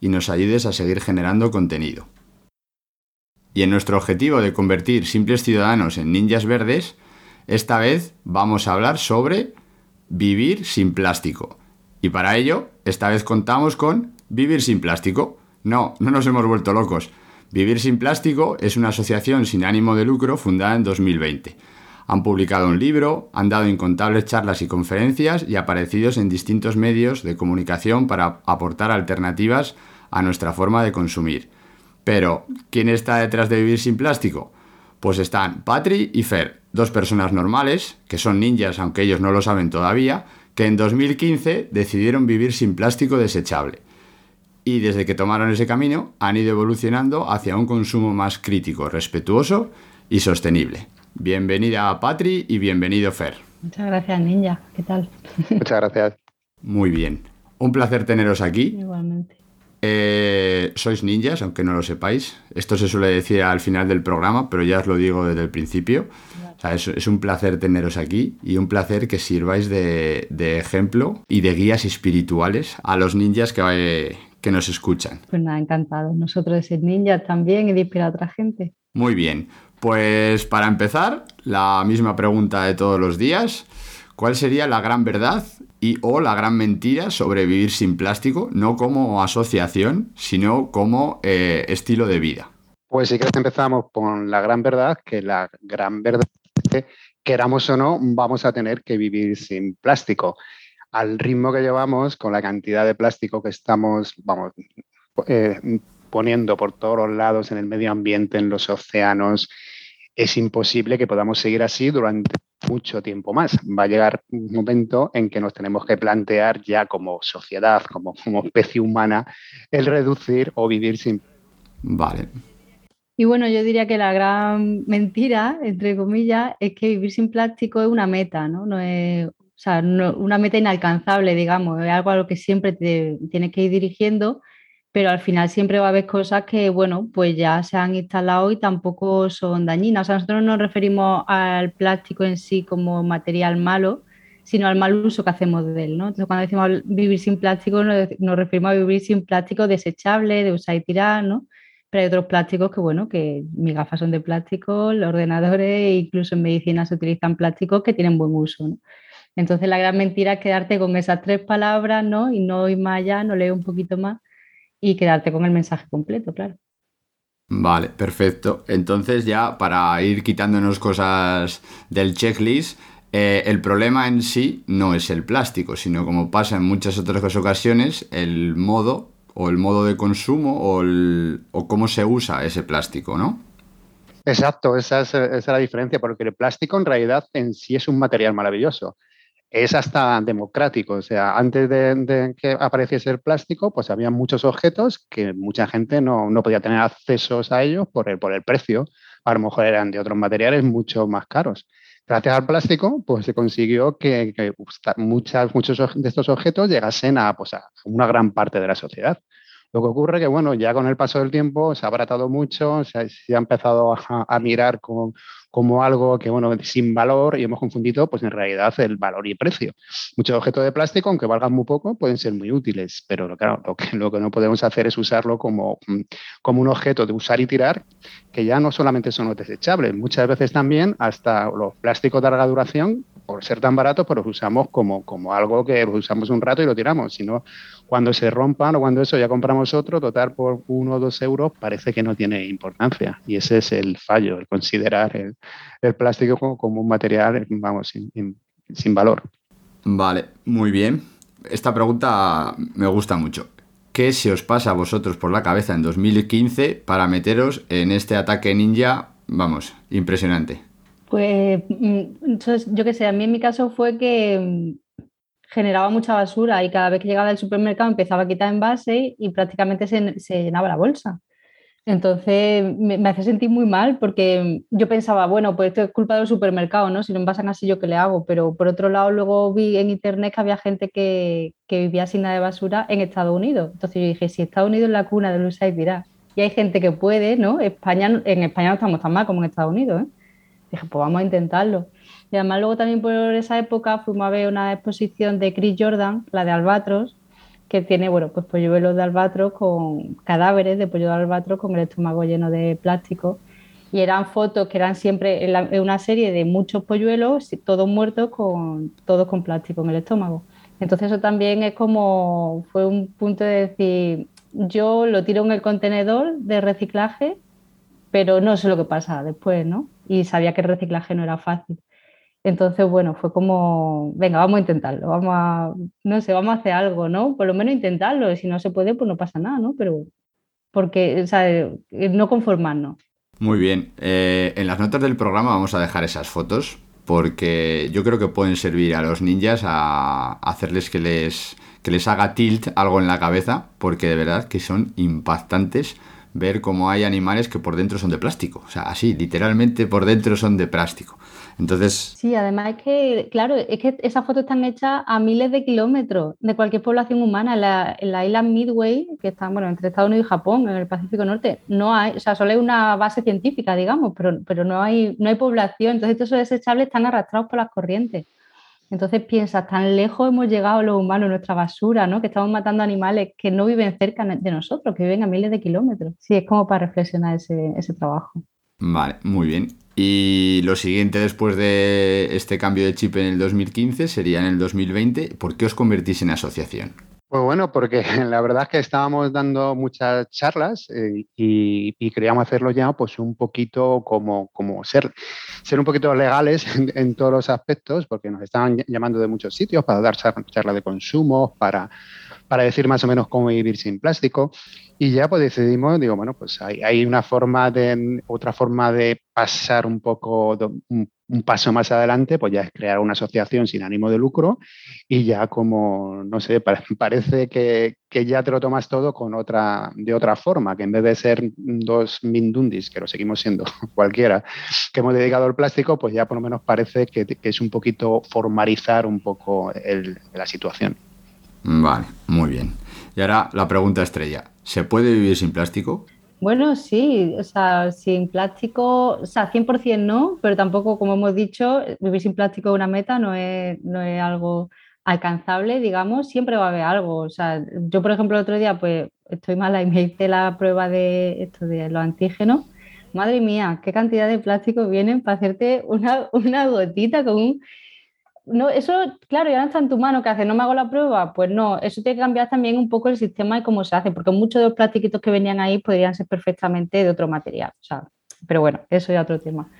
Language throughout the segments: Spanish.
y nos ayudes a seguir generando contenido. Y en nuestro objetivo de convertir simples ciudadanos en ninjas verdes, esta vez vamos a hablar sobre vivir sin plástico. Y para ello, esta vez contamos con Vivir sin plástico. No, no nos hemos vuelto locos. Vivir sin plástico es una asociación sin ánimo de lucro fundada en 2020. Han publicado un libro, han dado incontables charlas y conferencias y aparecidos en distintos medios de comunicación para aportar alternativas a nuestra forma de consumir. Pero, ¿quién está detrás de Vivir sin plástico? Pues están Patri y Fer, dos personas normales, que son ninjas aunque ellos no lo saben todavía, que en 2015 decidieron vivir sin plástico desechable. Y desde que tomaron ese camino han ido evolucionando hacia un consumo más crítico, respetuoso y sostenible. Bienvenida Patri y bienvenido Fer. Muchas gracias, Ninja. ¿Qué tal? Muchas gracias. Muy bien. Un placer teneros aquí. Igualmente. Eh, sois ninjas, aunque no lo sepáis. Esto se suele decir al final del programa, pero ya os lo digo desde el principio. O sea, es, es un placer teneros aquí y un placer que sirváis de, de ejemplo y de guías espirituales a los ninjas que, que nos escuchan. Pues nada, encantado. Nosotros de ser ninjas también y de inspirar a otra gente. Muy bien. Pues para empezar, la misma pregunta de todos los días. ¿Cuál sería la gran verdad y o la gran mentira sobre vivir sin plástico, no como asociación, sino como eh, estilo de vida? Pues sí que empezamos con la gran verdad, que la gran verdad es que queramos o no, vamos a tener que vivir sin plástico. Al ritmo que llevamos, con la cantidad de plástico que estamos, vamos, eh, poniendo por todos los lados en el medio ambiente, en los océanos, es imposible que podamos seguir así durante mucho tiempo más. Va a llegar un momento en que nos tenemos que plantear ya como sociedad, como, como especie humana, el reducir o vivir sin. Vale. Y bueno, yo diría que la gran mentira, entre comillas, es que vivir sin plástico es una meta, ¿no? no es, o sea, no- una meta inalcanzable, digamos, es algo a lo que siempre te tienes que ir dirigiendo, pero al final siempre va a haber cosas que, bueno, pues ya se han instalado y tampoco son dañinas. O sea, nosotros no nos referimos al plástico en sí como material malo, sino al mal uso que hacemos de él, ¿no? Entonces, cuando decimos vivir sin plástico, nos, referimos a vivir sin plástico desechable, de usar y tirar, ¿no? Pero hay otros plásticos que, bueno, que mis gafas son de plástico, los ordenadores, e incluso en medicina se utilizan plásticos que tienen buen uso. Entonces, la gran mentira es quedarte con esas tres palabras, ¿no? Y no ir más allá, no leer un poquito más y quedarte con el mensaje completo, claro. Vale, perfecto. Entonces ya para ir quitándonos cosas del checklist, eh, el problema en sí no es el plástico, sino como pasa en muchas otras ocasiones, el modo o el modo de consumo o, el- o cómo se usa ese plástico, ¿no? Exacto, esa es, esa es la diferencia, porque el plástico en realidad en sí es un material maravilloso. Es hasta democrático, o sea, antes de, de que apareciese el plástico, pues había muchos objetos que mucha gente no, no podía tener accesos a ellos por el, por el precio. A lo mejor eran de otros materiales mucho más caros. Gracias al plástico, pues se consiguió que, que muchas, muchos de estos objetos llegasen a, pues, a una gran parte de la sociedad. Lo que ocurre que, bueno, ya con el paso del tiempo se ha abaratado mucho, se ha, empezado a, mirar con, como algo que, bueno, sin valor y hemos confundido, pues en realidad, el valor y el precio. Muchos objetos de plástico, aunque valgan muy poco, pueden ser muy útiles, pero lo que, lo que no podemos hacer es usarlo como, como un objeto de usar y tirar, que ya no solamente son desechables, muchas veces también hasta los plásticos de larga duración, por ser tan baratos, pues los usamos como, como algo que usamos un rato y lo tiramos, sino cuando se rompan o cuando eso ya compramos otro, total por uno o dos euros, parece que no tiene importancia. Y ese es el fallo, el considerar el, el plástico como, un material, vamos, sin, valor. Vale, muy bien. Esta pregunta me gusta mucho. ¿Qué se os pasa a vosotros por la cabeza en 2015 para meteros en este ataque ninja? Vamos, impresionante. Pues mm, yo qué sé, a mí en mi caso fue que mm, generaba mucha basura y cada vez que llegaba al supermercado empezaba a quitar envase y prácticamente se, llenaba la bolsa. Entonces me, me, hace sentir muy mal porque yo pensaba, bueno, pues esto es culpa del supermercado, ¿no? Si lo envasan así, ¿yo qué le hago? Pero por otro lado, luego vi en internet que había gente que, vivía sin nada de basura en Estados Unidos. Entonces yo dije, si Estados Unidos es la cuna del usar y tirar, y hay gente que puede, ¿no? España, en España no estamos tan mal como en Estados Unidos, ¿eh? Dije, pues vamos a intentarlo. Y además luego también por esa época fuimos a ver una exposición de Chris Jordan, la de Albatros, que tiene, bueno, pues polluelos de albatros con cadáveres de pollo de albatros con el estómago lleno de plástico. Y eran fotos que eran siempre en, una serie de muchos polluelos, todos muertos, con, todos con plástico en el estómago. Entonces eso también es como, fue un punto de decir, yo lo tiro en el contenedor de reciclaje, pero no sé lo que pasa después, ¿no? Y sabía que el reciclaje no era fácil. Entonces, bueno, fue como, venga, vamos a intentarlo, vamos a, no sé, vamos a hacer algo, ¿no? Por lo menos intentarlo, si no se puede, pues no pasa nada, ¿no? Pero, porque, eh, no conformarnos. Muy bien, eh, en las notas del programa vamos a dejar esas fotos porque yo creo que pueden servir a los ninjas a hacerles que les, que les haga tilt algo en la cabeza, porque de verdad que son impactantes ver cómo hay animales que por dentro son de plástico. O sea, así, literalmente por dentro son de plástico. Entonces... Sí, además es que, claro, es que esas fotos están hechas a miles de kilómetros de cualquier población humana. En la, en la isla Midway, que está bueno, entre Estados Unidos y Japón, en el Pacífico Norte, no hay, o sea, solo hay una base científica, digamos, pero, pero no, hay, no hay población. Entonces, estos desechables están arrastrados por las corrientes. Entonces piensas, tan lejos hemos llegado los humanos, nuestra basura, ¿no? Que estamos matando animales que no viven cerca de nosotros, que viven a miles de kilómetros. Sí, es como para reflexionar ese, ese trabajo. Vale, muy bien. Y lo siguiente después de este cambio de chip en el 2015 sería en el 2020. ¿Por qué os convertís en asociación? Pues bueno, porque la verdad es que estábamos dando muchas charlas eh, y, queríamos hacerlo ya pues un poquito como, como ser, ser un poquito legales en, todos los aspectos, porque nos estaban llamando de muchos sitios para dar charlas de consumo, para, para decir más o menos cómo vivir sin plástico. Y ya pues decidimos, digo, bueno, pues hay, una forma de, otra forma de pasar un poco, un, paso más adelante, pues ya es crear una asociación sin ánimo de lucro y ya como, no sé, parece que, que, ya te lo tomas todo con otra, de otra forma, que en vez de ser dos mindundis, que lo seguimos siendo cualquiera, que hemos dedicado al plástico, pues ya por lo menos parece que, que es un poquito formalizar un poco el, la situación. Vale, muy bien. Y ahora la pregunta estrella. ¿Se puede vivir sin plástico? Bueno, sí, o sea, sin plástico, o sea, 100% no, pero tampoco, como hemos dicho, vivir sin plástico es una meta, no es, no es algo alcanzable, digamos, siempre va a haber algo. O sea, yo, por ejemplo, el otro día, pues estoy mala y me hice la prueba de esto de los antígenos. Madre mía, qué cantidad de plástico vienen para hacerte una, una gotita con un no, eso, claro, ya no está en tu mano, ¿qué hace? ¿No me hago la prueba? Pues no, eso tiene que cambiar también un poco el sistema de cómo se hace, porque muchos de los plastiquitos que venían ahí podrían ser perfectamente de otro material, o sea, pero bueno, eso ya otro tema.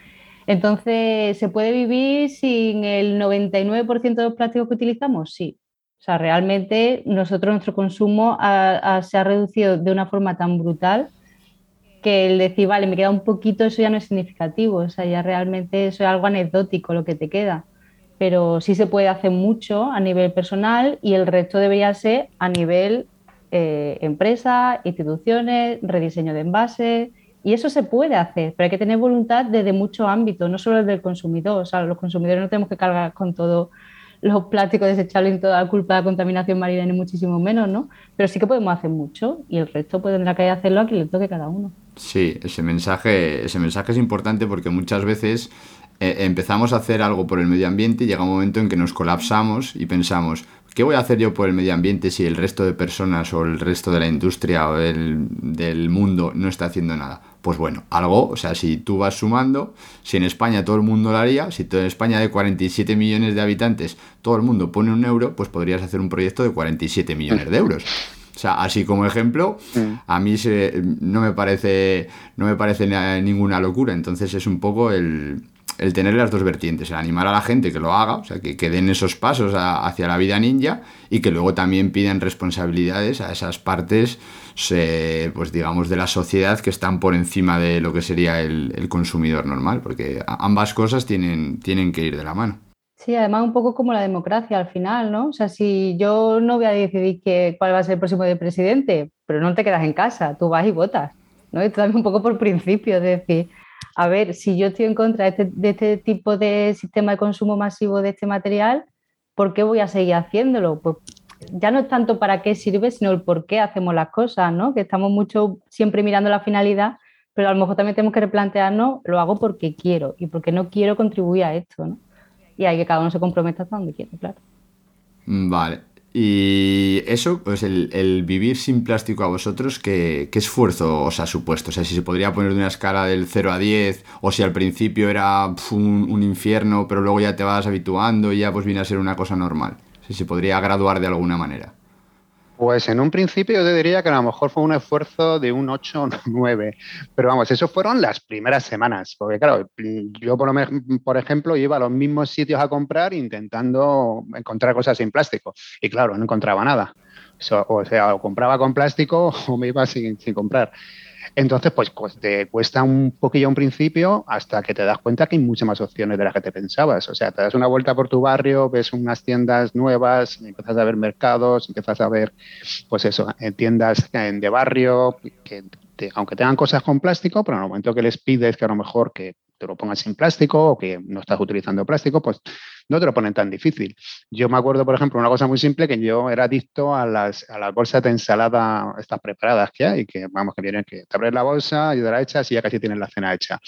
Entonces, ¿se puede vivir sin el 99% de los plásticos que utilizamos? Sí. O sea, realmente nosotros, nuestro consumo se ha reducido de una forma tan brutal que el decir, vale, me queda un poquito, eso ya no es significativo, o sea, ya realmente eso es algo anecdótico lo que te queda pero sí se puede hacer mucho a nivel personal y el resto debería ser a nivel eh, empresa, instituciones, rediseño de envases. Y eso se puede hacer, pero hay que tener voluntad desde muchos ámbitos, no solo el consumidor. O sea, los consumidores no tenemos que cargar con todo los plásticos desechables y toda la culpa de la contaminación marina ni muchísimo menos, ¿no? Pero sí que podemos hacer mucho y el resto pues tendrá que hacerlo a quien le toque cada uno. Sí, ese mensaje, ese mensaje es importante porque muchas veces eh, empezamos a hacer algo por el medio ambiente y llega un momento en que nos colapsamos y pensamos, ¿qué voy a hacer yo por el medio ambiente si el resto de personas o el resto de la industria o del, del mundo no está haciendo nada? Pues bueno, algo, o sea, si tú vas sumando, si en España todo el mundo lo haría, si en España de 47 millones de habitantes todo el mundo pone un euro, pues podrías hacer un proyecto de 47 millones de euros. O sea, así como ejemplo, a mí se, no me parece no me parece ninguna locura. Entonces es un poco el, el tener las dos vertientes, el animar a la gente que lo haga, o sea, que, que den esos pasos hacia la vida ninja y que luego también pidan responsabilidades a esas partes, pues digamos, de la sociedad que están por encima de lo que sería el, consumidor normal, porque ambas cosas tienen, tienen que ir de la mano. Sí, además un poco como la democracia al final, ¿no? O sea, si yo no voy a decidir que, cuál va a ser el próximo de presidente, pero no te quedas en casa, tú vas y votas, ¿no? Esto también un poco por principio, es decir, a ver, si yo estoy en contra de este, de este, tipo de sistema de consumo masivo de este material, ¿por qué voy a seguir haciéndolo? Pues ya no es tanto para qué sirve, sino el por qué hacemos las cosas, ¿no? Que estamos mucho siempre mirando la finalidad, pero a lo mejor también tenemos que replantearnos, lo hago porque quiero y porque no quiero contribuir a esto, ¿no? y hay que cada uno se comprometa hasta donde quiera, claro. Vale. Y eso, pues el, vivir sin plástico a vosotros, ¿qué, esfuerzo os ha supuesto? O sea, si se podría poner de una escala del 0 a 10, o si al principio era un, infierno, pero luego ya te vas habituando y ya pues viene a ser una cosa normal. Si se podría graduar de alguna manera. Pues en un principio yo te diría que a lo mejor fue un esfuerzo de un 8 o 9, pero vamos, eso fueron las primeras semanas, porque claro, yo por, lo, por ejemplo iba a los mismos sitios a comprar intentando encontrar cosas sin plástico y claro, no encontraba nada. O sea, o compraba con plástico o me iba sin, sin comprar. Entonces, pues, te cuesta un poquillo un principio hasta que te das cuenta que hay muchas más opciones de las que te pensabas. O sea, te das una vuelta por tu barrio, ves unas tiendas nuevas, empiezas a ver mercados, empiezas a ver, pues eso, tiendas de barrio, que aunque tengan cosas con plástico, pero en el momento que les pides que a lo mejor que te lo pongas sin plástico o que no estás utilizando plástico, pues no te lo ponen tan difícil. Yo me acuerdo, por ejemplo, una cosa muy simple, que yo era adicto a las, a bolsas de ensalada, estas preparadas que hay, que vamos, que vienen, que te abres la bolsa y te la echas y ya casi tienes la cena hecha.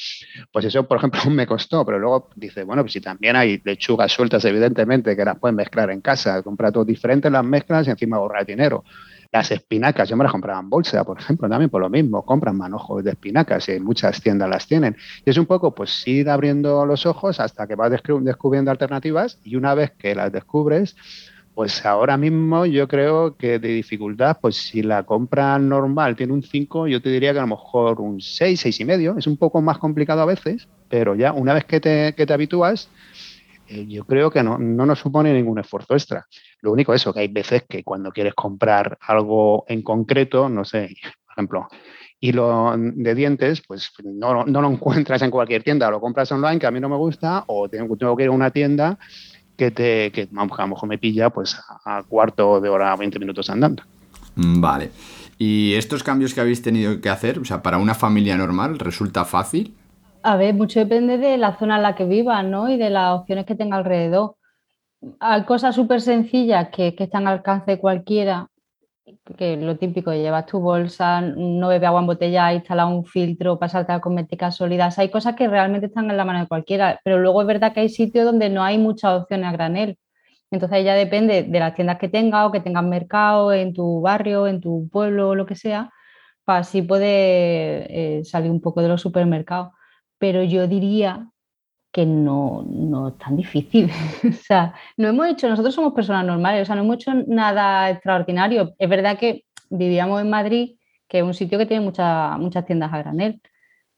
Pues eso, por ejemplo, me costó, pero luego dice, bueno, pues si también hay lechugas sueltas, evidentemente, que las puedes mezclar en casa, comprar todo diferente, las mezclas y encima ahorrar dinero. Las espinacas, yo me las compraba en bolsa, por ejemplo, también por lo mismo, compran manojos de espinacas y muchas tiendas las tienen. Y es un poco, pues, ir abriendo los ojos hasta que vas descubriendo alternativas y una vez que las descubres, pues ahora mismo yo creo que de dificultad, pues si la compra normal tiene un 5, yo te diría que a lo mejor un 6, 6 y medio. Es un poco más complicado a veces, pero ya una vez que te, que te habitúas, yo creo que no, no, nos supone ningún esfuerzo extra. Lo único es eso, que hay veces que cuando quieres comprar algo en concreto, no sé, por ejemplo, hilo de dientes, pues no, no, lo encuentras en cualquier tienda, lo compras online, que a mí no me gusta, o tengo, tengo que ir a una tienda que, te, que a lo mejor me pilla pues a cuarto de hora, 20 minutos andando. Mm, vale. ¿Y estos cambios que habéis tenido que hacer, o sea, para una familia normal, resulta fácil? A ver, mucho depende de la zona en la que vivan, ¿no? Y de las opciones que tenga alrededor. Hay cosas súper sencillas que, están al alcance de cualquiera, que lo típico, llevas tu bolsa, no bebe agua en botella, instala un filtro, pasarte a cosméticas sólidas. Hay cosas que realmente están en la mano de cualquiera, pero luego es verdad que hay sitios donde no hay muchas opciones a granel. Entonces ya depende de las tiendas que tengas o que tengas mercado en tu barrio, en tu pueblo, lo que sea, para así poder eh, salir un poco de los supermercados pero yo diría que no, no es tan difícil. o sea, no hemos hecho, nosotros somos personas normales, o sea, no hemos hecho nada extraordinario. Es verdad que vivíamos en Madrid, que es un sitio que tiene muchas muchas tiendas a granel,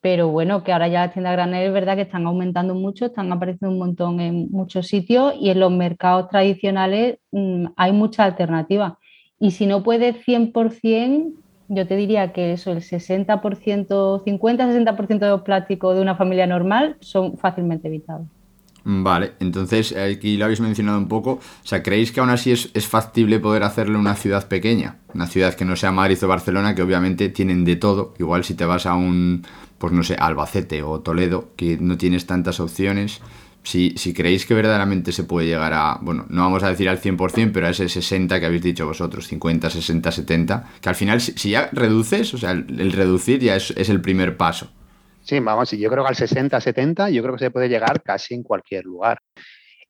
pero bueno, que ahora ya las tiendas a granel es verdad que están aumentando mucho, están apareciendo un montón en muchos sitios y en los mercados tradicionales mmm, hay muchas alternativas. Y si no puedes 100%, yo te diría que eso, el 60%, 50-60% de los plásticos de una familia normal son fácilmente evitados. Vale, entonces aquí lo habéis mencionado un poco. O sea, ¿creéis que aún así es, es, factible poder hacerlo en una ciudad pequeña? Una ciudad que no sea Madrid o Barcelona, que obviamente tienen de todo. Igual si te vas a un, pues no sé, Albacete o Toledo, que no tienes tantas opciones. Si, creéis que verdaderamente se puede llegar a, bueno, no vamos a decir al 100%, pero a ese 60 que habéis dicho vosotros, 50, 60, 70, que al final si, ya reduces, o sea, el, reducir ya es, es, el primer paso. Sí, vamos, yo creo que al 60, 70, yo creo que se puede llegar casi en cualquier lugar.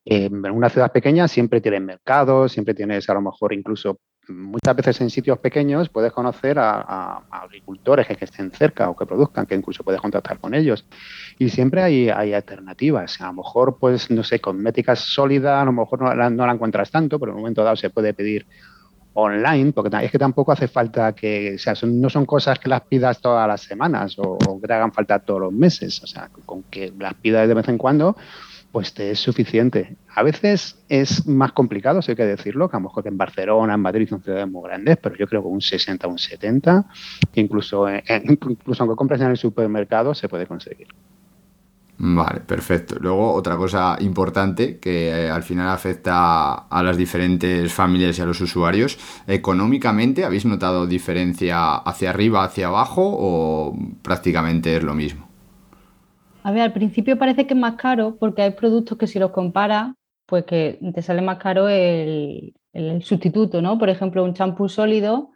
en una ciudad pequeña siempre tienes mercados, siempre tienes a lo mejor incluso muchas veces en sitios pequeños puedes conocer a, agricultores que, estén cerca o que produzcan, que incluso puedes contactar con ellos. Y siempre hay, hay alternativas. A lo mejor, pues, no sé, cosméticas sólidas, a lo mejor no la, no la encuentras tanto, pero en un momento dado se puede pedir online, porque es que tampoco hace falta que, o sea, no son cosas que las pidas todas las semanas o, que te hagan falta todos los meses, o sea, con que las pidas de vez en cuando, pues te es suficiente. A veces es más complicado, si hay que decirlo, que a lo mejor que en Barcelona, en Madrid son ciudades muy grandes, pero yo creo que un 60, un 70, incluso, incluso aunque compres en el supermercado, se puede conseguir. Vale, perfecto. Luego, otra cosa importante que eh, al final afecta a las diferentes familias y a los usuarios, económicamente, ¿habéis notado diferencia hacia arriba, hacia abajo o prácticamente es lo mismo? A ver, al principio parece que es más caro porque hay productos que si los comparas, pues que te sale más caro el, sustituto, ¿no? Por ejemplo, un champú sólido,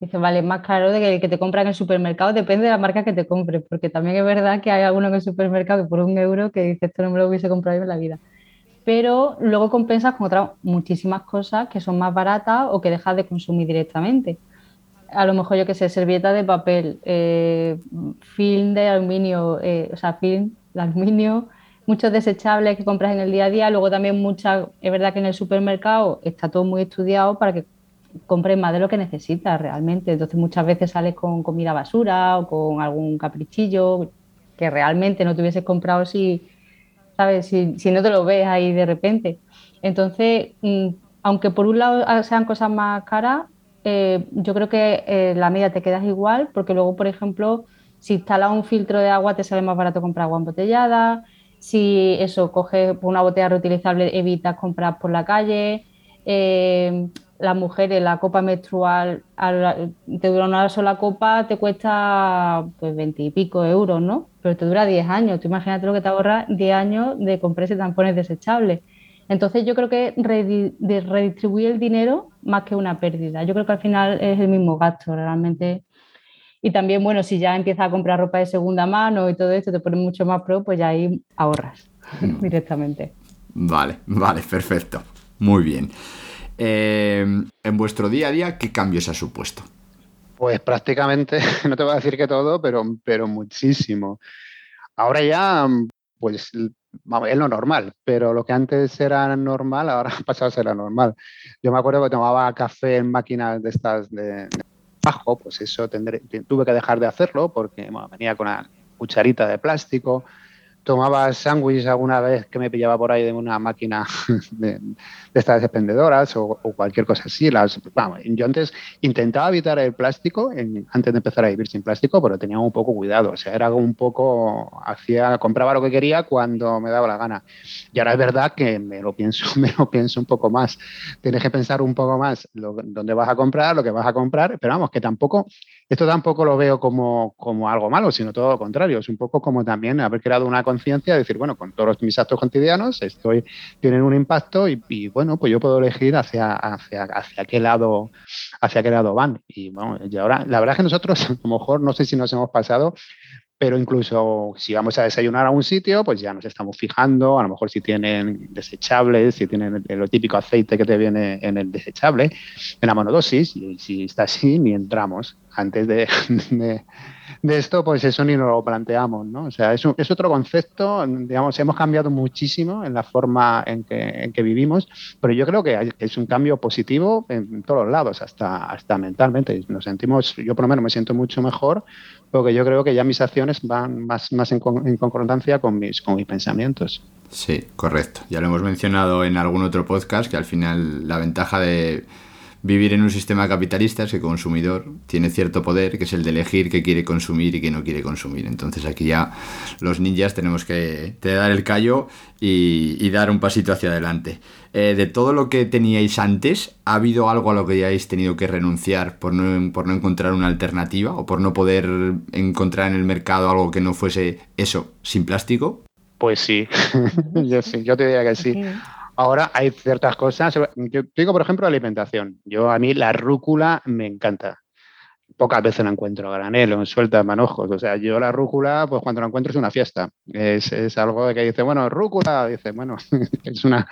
dice, vale, más caro de que te compra en el supermercado, depende de la marca que te compres, porque también es verdad que hay alguno en el supermercado que por un euro que dice, esto no me lo hubiese comprado en la vida. Pero luego compensas con otras muchísimas cosas que son más baratas o que dejas de consumir directamente a lo mejor yo que sé, servilleta de papel, eh, film de aluminio, eh, o sea, film de aluminio, muchos desechables que compras en el día a día, luego también muchas, es verdad que en el supermercado está todo muy estudiado para que compres más de lo que necesitas realmente, entonces muchas veces sales con comida basura o con algún caprichillo que realmente no te comprado si, ¿sabes? Si, si no te lo ves ahí de repente. Entonces, mm, aunque por un lado sean cosas más caras, eh, yo creo que eh, la media te quedas igual, porque luego, por ejemplo, si instalas un filtro de agua, te sale más barato comprar agua embotellada. Si eso, coges una botella reutilizable, evitas comprar por la calle. Eh, las mujeres, la copa menstrual, te dura una sola copa, te cuesta pues 20 y pico euros, ¿no? Pero te dura 10 años. Tú imagínate lo que te ahorra 10 años de comprarse tampones desechables. Entonces yo creo que redistribuir el dinero más que una pérdida. Yo creo que al final es el mismo gasto realmente. Y también, bueno, si ya empiezas a comprar ropa de segunda mano y todo esto, te pones mucho más pro, pues ya ahí ahorras mm. directamente. Vale, vale, perfecto. Muy bien. Eh, en vuestro día a día, ¿qué cambios ha supuesto? Pues prácticamente, no te voy a decir que todo, pero, pero muchísimo. Ahora ya, pues es lo normal, pero lo que antes era normal, ahora ha pasado a ser normal. Yo me acuerdo que tomaba café en máquinas de estas de, bajo, pues eso tuve que dejar de hacerlo porque venía con una cucharita de plástico, tomaba sándwich alguna vez que me pillaba por ahí de una máquina de, estas expendedoras o, cualquier cosa así. Las, yo antes intentaba evitar el plástico antes de empezar a vivir sin plástico, pero tenía un poco cuidado. O sea, era un poco, hacía, compraba lo que quería cuando me daba la gana. Y ahora es verdad que me lo pienso, me lo pienso un poco más. Tienes que pensar un poco más dónde vas a comprar, lo que vas a comprar, pero vamos, que tampoco esto tampoco lo veo como, como, algo malo, sino todo lo contrario. Es un poco como también haber creado una conciencia de decir, bueno, con todos mis actos cotidianos estoy, tienen un impacto y, bueno, pues yo puedo elegir hacia, hacia, hacia, qué lado, hacia qué lado van. Y bueno, y ahora, la verdad es que nosotros, a lo mejor, no sé si nos hemos pasado, pero incluso si vamos a desayunar a un sitio, pues ya nos estamos fijando, a lo mejor si tienen desechables, si tienen el, típico aceite que te viene en el desechable, en la monodosis, y si está así, ni entramos. Antes de, de, esto, pues eso ni lo planteamos, ¿no? O sea, es, es, otro concepto, digamos, hemos cambiado muchísimo en la forma en que, en que vivimos, pero yo creo que es un cambio positivo en todos los lados, hasta, hasta mentalmente. Nos sentimos, yo por lo menos me siento mucho mejor porque yo creo que ya mis acciones van más, más en, concordancia con mis, con mis pensamientos. Sí, correcto. Ya lo hemos mencionado en algún otro podcast, que al final la ventaja de vivir en un sistema capitalista es que el consumidor tiene cierto poder, que es el de elegir qué quiere consumir y qué no quiere consumir. Entonces aquí ya los ninjas tenemos que dar el callo y, dar un pasito hacia adelante. Eh, de todo lo que teníais antes, ¿ha habido algo a lo que hayáis tenido que renunciar por no, por no encontrar una alternativa o por no poder encontrar en el mercado algo que no fuese eso, sin plástico? Pues sí, yo sí, yo te diría que sí. Ahora hay ciertas cosas, yo digo por ejemplo alimentación. Yo a mí la rúcula me encanta pocas veces la encuentro a granel o en suelta manojos. O sea, yo la rúcula, pues cuando la encuentro es una fiesta. Es, es algo de que dice, bueno, rúcula, dice, bueno, que es, una,